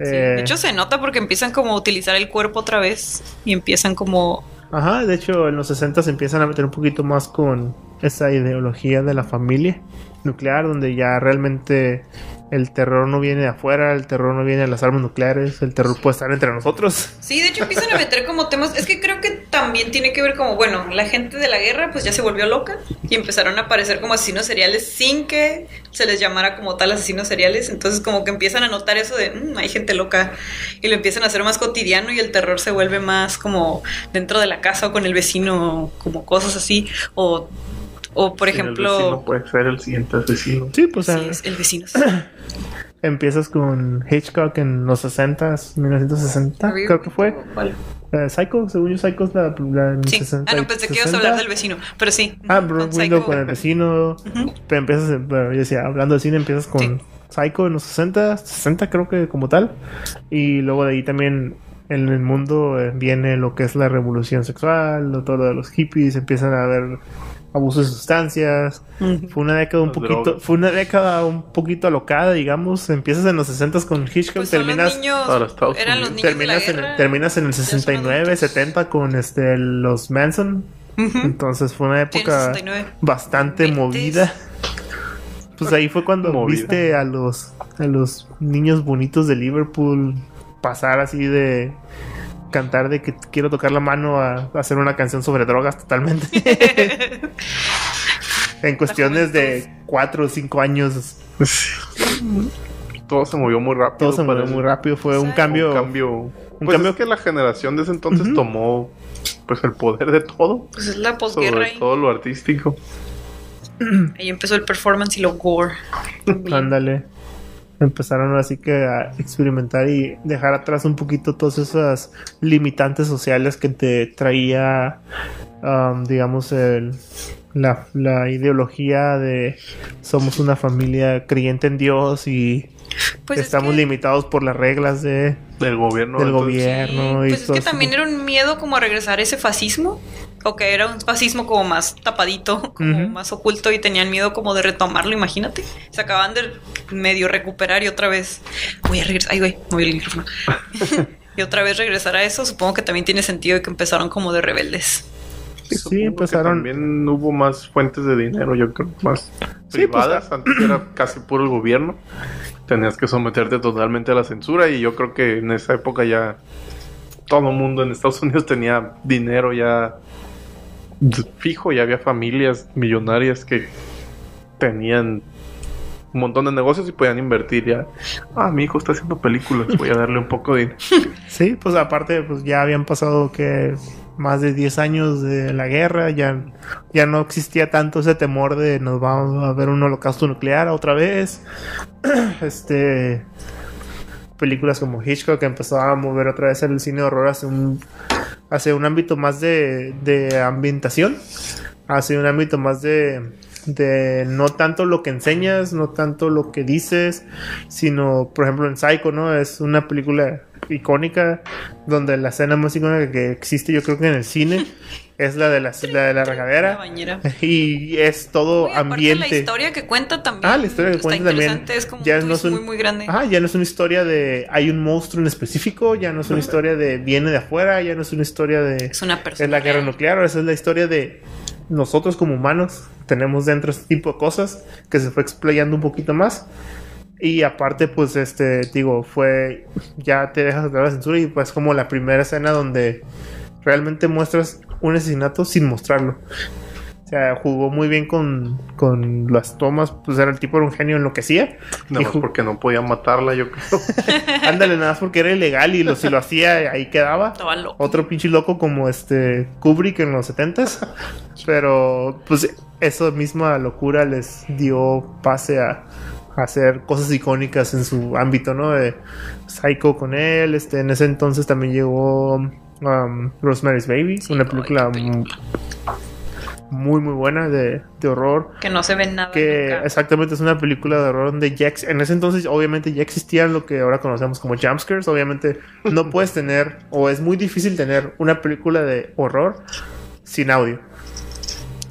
S1: Sí,
S3: Eh,
S1: De hecho se nota porque empiezan como a utilizar el cuerpo otra vez y empiezan como
S3: Ajá, de hecho en los 60 se empiezan a meter un poquito más con esa ideología de la familia nuclear, donde ya realmente el terror no viene de afuera, el terror no viene de las armas nucleares, el terror puede estar entre nosotros.
S1: Sí, de hecho empiezan a meter como temas, es que creo que también tiene que ver como, bueno, la gente de la guerra pues ya se volvió loca y empezaron a aparecer como asesinos seriales sin que se les llamara como tal asesinos seriales, entonces como que empiezan a notar eso de, "Mm, hay gente loca y lo empiezan a hacer más cotidiano y el terror se vuelve más como dentro de la casa o con el vecino, como cosas así, o, o por
S2: Sí, el
S1: ejemplo...
S2: vecino puede ser el siguiente asesino.
S3: Sí, pues
S1: Sí,
S3: ah,
S1: es el vecino.
S3: empiezas con Hitchcock en los 60s, 1960, creo que fue.
S1: ¿Cuál?
S3: Eh, Psycho, según yo, Psycho es la, la en
S1: Sí.
S3: 60
S1: Ah, no, pensé que ibas a
S3: 60.
S1: hablar del vecino, pero sí.
S3: Ah,
S1: Con
S3: Bro-
S1: Psycho.
S3: Window con el vecino. Pero empiezas, bueno, yo decía, hablando de cine, empiezas con
S1: Sí.
S3: Psycho en los 60, 60 creo que como tal. Y luego de ahí también en el mundo eh, viene lo que es la revolución sexual, lo- todo lo de los hippies, empiezan a haber abusos de sustancias. Fue una década un
S2: Las
S3: poquito,
S2: drogas.
S3: fue una década un poquito alocada, digamos. Empiezas en los 60 con Hitchcock,
S1: Pues los
S3: terminas
S1: niños,
S2: para Estados
S1: eran los niños de la
S3: terminas en,
S1: guerra.
S3: terminas en el
S1: son
S3: 69,
S1: adultos.
S3: 70 con este los Manson. Entonces fue una época
S1: 69.
S3: bastante movida. Pues ahí fue cuando
S2: Movida.
S3: viste a los a los niños bonitos de Liverpool pasar así de cantar de que quiero tocar la mano a, a hacer una canción sobre drogas totalmente. en cuestiones de cuatro o cinco años
S2: Todo se movió muy rápido.
S3: todo se movió muy rápido. Fue un cambio.
S2: Un cambio.
S3: un
S2: pues
S3: cambio-
S2: es que la generación de ese entonces tomó pues el poder de todo.
S1: Pues es la posguerra
S2: Sobre todo lo artístico.
S1: Ahí empezó el performance y lo gore.
S3: Ándale. Empezaron así que a experimentar y dejar atrás un poquito todas esas limitantes sociales que te traía, um, digamos, el, la, la ideología de somos una familia creyente en Dios y
S1: Pues es
S3: estamos
S1: que-
S3: limitados por las reglas de,
S2: Del gobierno.
S3: del
S2: entonces,
S3: gobierno. y
S1: Pues es que también era un miedo como a regresar a ese fascismo. O que era un fascismo como más tapadito, como más oculto y tenían miedo como de retomarlo, imagínate. Se acaban de medio recuperar y otra vez voy a regresar. Ay, güey, moví el micrófono. y otra vez regresar a eso, supongo que también tiene sentido que empezaron como de rebeldes.
S2: Sí, supongo que
S3: empezaron-
S2: También hubo más fuentes de dinero, yo creo, más
S3: Sí, pues,
S2: privadas. Antes era casi puro el gobierno. Tenías que someterte totalmente a la censura y yo creo que en esa época ya todo el mundo en Estados Unidos tenía dinero ya fijo, ya había familias millonarias que tenían un montón de negocios y podían invertir ya. Ah, mi hijo está haciendo películas, voy a darle un poco de.
S3: Sí, pues aparte, pues ya habían pasado que más de 10 años de la guerra, ya, ya no existía tanto ese temor de nos vamos a ver un holocausto nuclear otra vez. este películas como Hitchcock empezó a mover otra vez el cine de horror hacia un hacia un ámbito más de, de ambientación, hacia un ámbito más de de no tanto lo que enseñas, no tanto lo que dices, sino, por ejemplo, en Psycho, ¿no? Es una película icónica donde la escena más icónica que existe, yo creo que en el cine, es la de la, la de la
S1: La
S3: regadera.
S1: bañera.
S3: Y es todo
S1: Uy,
S3: ambiente.
S1: la historia que cuenta también.
S3: Ah, la historia que cuenta también.
S1: Es como
S3: Ya
S1: un
S3: no
S1: twist
S3: son-
S1: muy, muy grande.
S3: Ajá, ya no es una historia de hay un monstruo en específico, ya no es una historia de viene de afuera, ya no es una historia de
S1: Es una persona.
S3: es la guerra nuclear, esa es la historia de nosotros como humanos tenemos dentro este tipo de cosas que se fue explayando un poquito más. Y aparte, pues, este, digo, fue, ya te dejas de la censura y pues como la primera escena donde realmente muestras un asesinato sin mostrarlo. O sea, jugó muy bien con, con las tomas, pues era el tipo era un genio en lo que hacía.
S2: Nada más porque no podía matarla, yo creo.
S3: Ándale, nada más porque era ilegal y lo, si lo hacía ahí quedaba
S1: Estaba loco.
S3: otro pinche loco como este Kubrick en los 70s. Pero pues esa misma locura les dio pase a hacer cosas icónicas en su ámbito, ¿no? De Psycho con él, este, en ese entonces también llegó um, Rosemary's Baby,
S1: Sí,
S3: una película, muy muy buena de, de horror.
S1: Que no se ve nada.
S3: Que
S1: nunca.
S3: exactamente es una película de horror donde ya en ese entonces obviamente ya existían lo que ahora conocemos como jumpscares. Obviamente no puedes tener o es muy difícil tener una película de horror sin audio.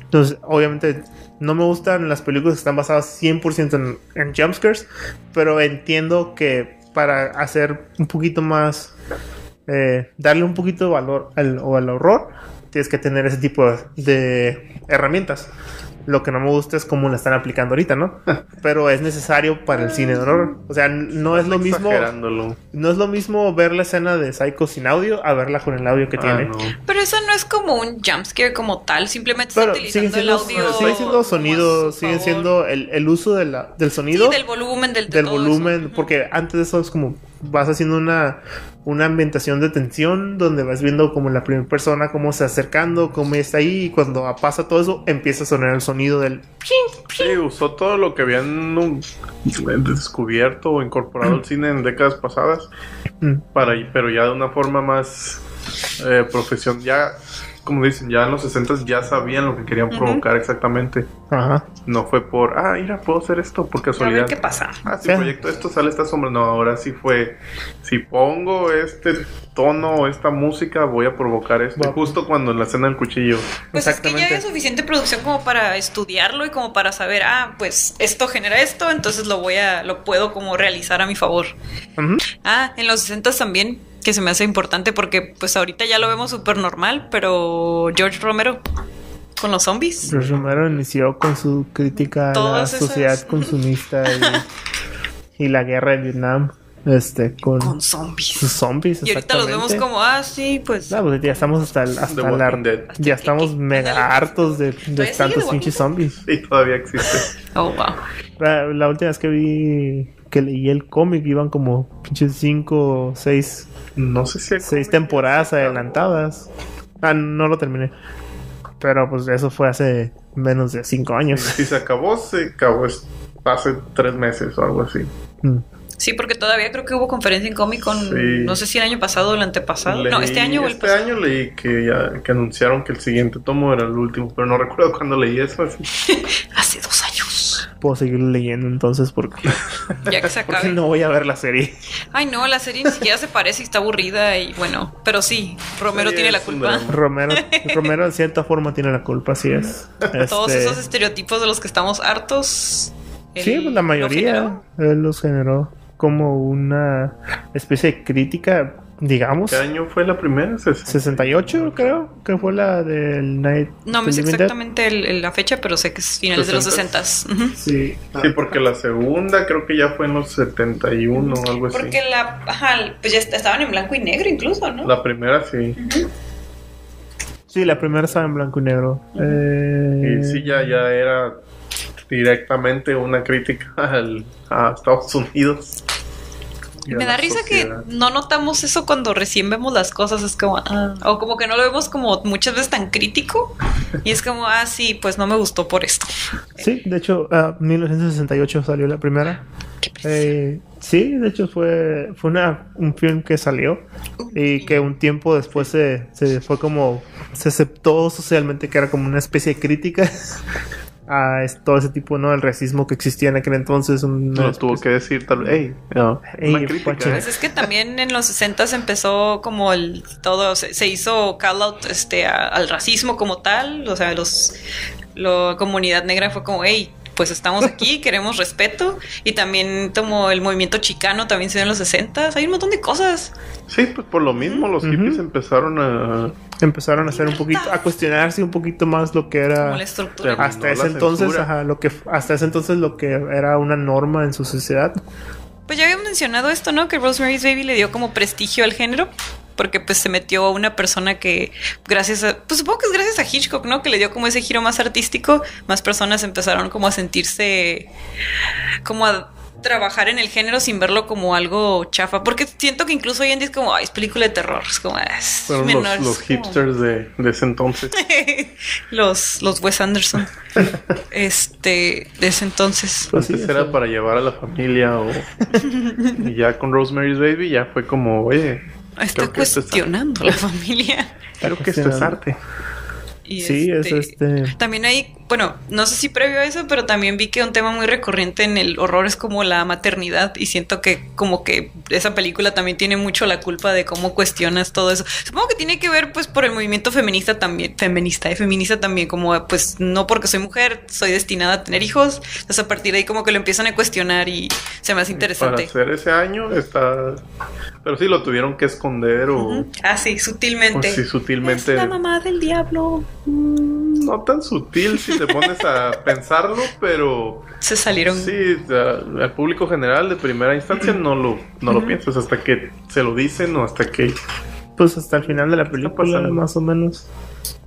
S3: Entonces obviamente no me gustan las películas que están basadas 100% en, en jumpscares, pero entiendo que para hacer un poquito más, eh, darle un poquito de valor al, o al horror, tienes que tener ese tipo de herramientas. Lo que no me gusta es cómo la están aplicando ahorita, ¿no? Pero es necesario para el cine de horror. O sea, no es lo mismo. No es lo mismo ver la escena de Psycho sin audio a verla con el audio que
S2: Ah,
S3: tiene.
S2: no.
S1: Pero eso no es como un jumpscare como tal, simplemente
S3: Pero
S1: está
S3: siguen
S1: utilizando
S3: siendo,
S1: el audio.
S3: siguen siendo sonidos, siguen siendo el, el uso de la- del sonido.
S1: Sí, del volumen, del, de
S3: del
S1: todo
S3: volumen,
S1: eso.
S3: porque antes de eso es como vas haciendo una, una ambientación de tensión donde vas viendo como la primera persona cómo se acercando, cómo está ahí y cuando pasa todo eso empieza a sonar el sonido del
S2: Sí, usó todo lo que habían descubierto o incorporado al cine en décadas pasadas,
S3: Mm.
S2: para, pero ya de una forma más eh, profesional. Ya, como dicen, ya en los 60 ya sabían lo que querían provocar exactamente.
S3: Ajá.
S2: No fue por, ah, mira, puedo hacer esto por
S1: A ver
S2: casualidad.
S1: qué pasa.
S2: Ah, si
S3: Sí.
S2: proyecto esto, sale esta sombra. No, ahora sí fue. Si pongo este tono o esta música, voy a provocar esto. Justo cuando en la escena del cuchillo.
S1: Pues es que ya
S3: Exactamente.
S1: hay suficiente producción como para estudiarlo y como para saber, ah, pues esto genera esto, entonces lo voy a, lo puedo como realizar a mi favor.
S3: Ujú.
S1: Ah, en los 60 también, que se me hace importante porque pues ahorita ya lo vemos súper normal, pero George Romero con los zombies.
S3: George Romero inició con su crítica a la
S1: esas-
S3: sociedad consumista y, y la guerra de Vietnam este con,
S1: Con
S3: sus
S1: zombies. Y ahorita los vemos como, ah, sí, pues...
S3: No, pues ya estamos hasta, hasta la,
S2: Dead.
S3: ya estamos mega hartos de, de
S1: ¿Todavía sigue
S3: tantos pinches zombies.
S2: Y todavía existe.
S1: Oh, wow.
S3: La, la última vez que vi que leí el cómic iban como pinches cinco o seis,
S2: No sé si
S3: seis temporadas adelantadas. Ah, no lo terminé. Pero pues eso fue hace menos de cinco años.
S2: Si se acabó, se acabó es- hace tres meses o algo así.
S3: Mm.
S1: Sí, porque todavía creo que hubo conferencia en Comic Con,
S2: Sí.
S1: no sé si el año pasado o el antepasado. no, este año o el
S2: este
S1: pasado.
S2: año leí que ya que anunciaron que el siguiente tomo era el último, pero no recuerdo cuándo leí eso. así.
S1: Hace dos años.
S3: Puedo seguir leyendo entonces porque,
S1: Ya que se
S3: porque
S1: acabe.
S3: no voy a ver la serie.
S1: Ay, no, la serie ni siquiera se parece y está aburrida y bueno, pero sí, Romero
S2: Sí,
S1: tiene la culpa.
S3: Romero, Romero en cierta forma tiene la culpa, así es.
S1: Todos
S3: Este,
S1: esos estereotipos de los que estamos hartos.
S3: Sí, pues la mayoría
S1: generó.
S3: él los generó como una especie de crítica, digamos.
S2: ¿Qué año fue la primera? Ses-
S3: 68 creo que fue la del Night.
S1: No me sé exactamente el- el- la fecha, pero sé que es finales de los
S2: 60s.
S1: 60
S3: Sí.
S2: Sí, porque la segunda creo que ya fue en los 71 o algo así.
S1: Porque la, ajá, pues ya est- estaban en blanco y negro incluso, ¿no?
S2: La primera sí.
S3: Sí, la primera estaba en blanco y negro. Eh,
S2: Y sí, ya, ya era directamente una crítica al, a Estados Unidos. Y
S1: Me da risa
S2: sociedad.
S1: que no notamos eso cuando recién vemos las cosas, es como, ah, o como que no lo vemos como muchas veces tan crítico, y es como, ah, sí, pues no me gustó por esto.
S3: Sí, de hecho, ah, 1968 salió la primera. Eh, sí, de hecho fue, fue una, un film que salió y que un tiempo después se, se fue como, se aceptó socialmente que era como una especie de crítica a es- todo ese tipo, ¿no? El racismo que existía en aquel entonces. una
S2: No tuvo que decir tal vez, hey, no,
S3: Ey,
S2: una crítica. ¿eh?
S1: Pues es que también en los 60 empezó como el todo, se, se hizo call out este, a- al racismo como tal, o sea, los la comunidad negra fue como, hey, pues estamos aquí, queremos respeto, y también como el movimiento chicano también se dio en los 60 hay un montón de cosas.
S2: Sí, pues por lo mismo los
S3: Ujú.
S2: hippies empezaron a...
S3: Empezaron a hacer un poquito, a cuestionarse un poquito más lo que era.
S1: Como la estructura.
S3: Hasta ese
S2: la
S3: entonces, ajá, lo que hasta ese entonces lo que era una norma en su sociedad.
S1: Pues ya habíamos mencionado esto, ¿no? Que Rosemary's Baby le dio como prestigio al género. Porque pues se metió a una persona que, gracias a, pues supongo que es gracias a Hitchcock, ¿no? Que le dio como ese giro más artístico, más personas empezaron como a sentirse, como a trabajar en el género sin verlo como algo chafa. Porque siento que incluso hoy en día es como, ay, es película de terror, es como, "Ah, es
S2: Fueron
S1: menor,
S2: los,
S1: es
S2: los
S1: como-
S2: hipsters de, de ese entonces.
S1: los, los Wes Anderson. este, de ese entonces.
S3: Pues sí,
S2: era para llevar a la familia o... y ya con Rosemary's Baby ya fue como, oye,
S1: Está
S2: es
S1: cuestionando la familia.
S2: Creo que esto es arte.
S1: Y
S3: Sí, es este.
S1: También hay, bueno, no sé si previo a eso, pero también vi que un tema muy recurrente en el horror es como la maternidad y siento que como que esa película también tiene mucho la culpa de cómo cuestionas todo eso. Supongo que tiene que ver pues por el movimiento feminista también, feminista, y feminista también, como pues no porque soy mujer soy destinada a tener hijos, entonces a partir de ahí como que lo empiezan a cuestionar y se me hace
S2: Para
S1: interesante.
S2: hacer ese año está... Pero sí, lo tuvieron que esconder o...
S1: Ujú. Ah, sí, sutilmente.
S2: o sí, sutilmente...
S1: Es la mamá del diablo.
S2: Mm, No tan sutil si te pones a pensarlo, pero...
S1: Se salieron.
S2: Sí, a- al público general de primera instancia no lo, no lo piensas hasta que se lo dicen o hasta que...
S3: Pues hasta el final de la película, más o menos.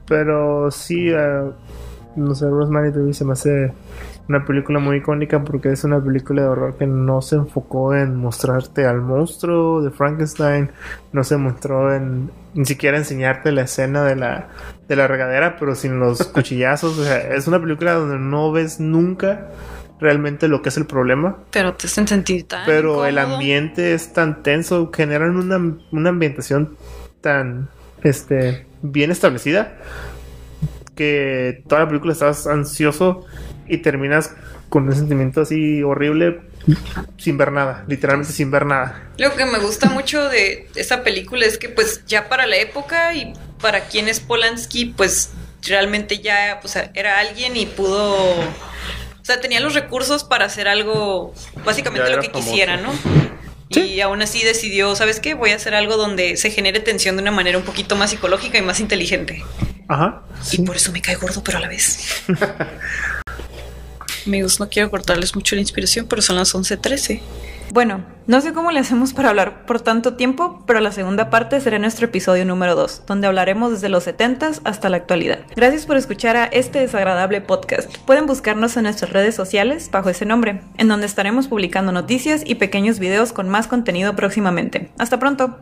S3: Pero sí, eh, no sé, Rosemary Baby se me hace una película muy icónica porque es una película de horror que no se enfocó en mostrarte al monstruo de Frankenstein, no se mostró en ni siquiera enseñarte la escena de la, de la regadera, pero sin los cuchillazos. O sea, es una película donde no ves nunca realmente lo que es el problema.
S1: Pero te hacen sentir tan.
S3: Pero el ambiente es tan tenso, generan una, una ambientación tan este bien establecida que toda la película estás ansioso y terminas con un sentimiento así horrible sin ver nada, literalmente sin ver nada.
S1: Lo que me gusta mucho de esa película es que pues ya para la época y para quien es Polanski pues realmente ya era alguien y pudo o sea, tenía los recursos para hacer algo básicamente lo que quisiera, ¿no? Y aún así decidió, ¿sabes qué? Voy a hacer algo donde se genere tensión de una manera un poquito más psicológica y más inteligente.
S3: Ajá.
S1: Y por eso me cae gordo, pero a la vez. Amigos, no quiero cortarles mucho la inspiración, pero son las 11:13. Bueno, no sé cómo le hacemos para hablar por tanto tiempo, pero la segunda parte será nuestro episodio número 2, donde hablaremos desde los 70s hasta la actualidad. Gracias por escuchar a este desagradable podcast. Pueden buscarnos en nuestras redes sociales bajo ese nombre, en donde estaremos publicando noticias y pequeños videos con más contenido próximamente. Hasta pronto.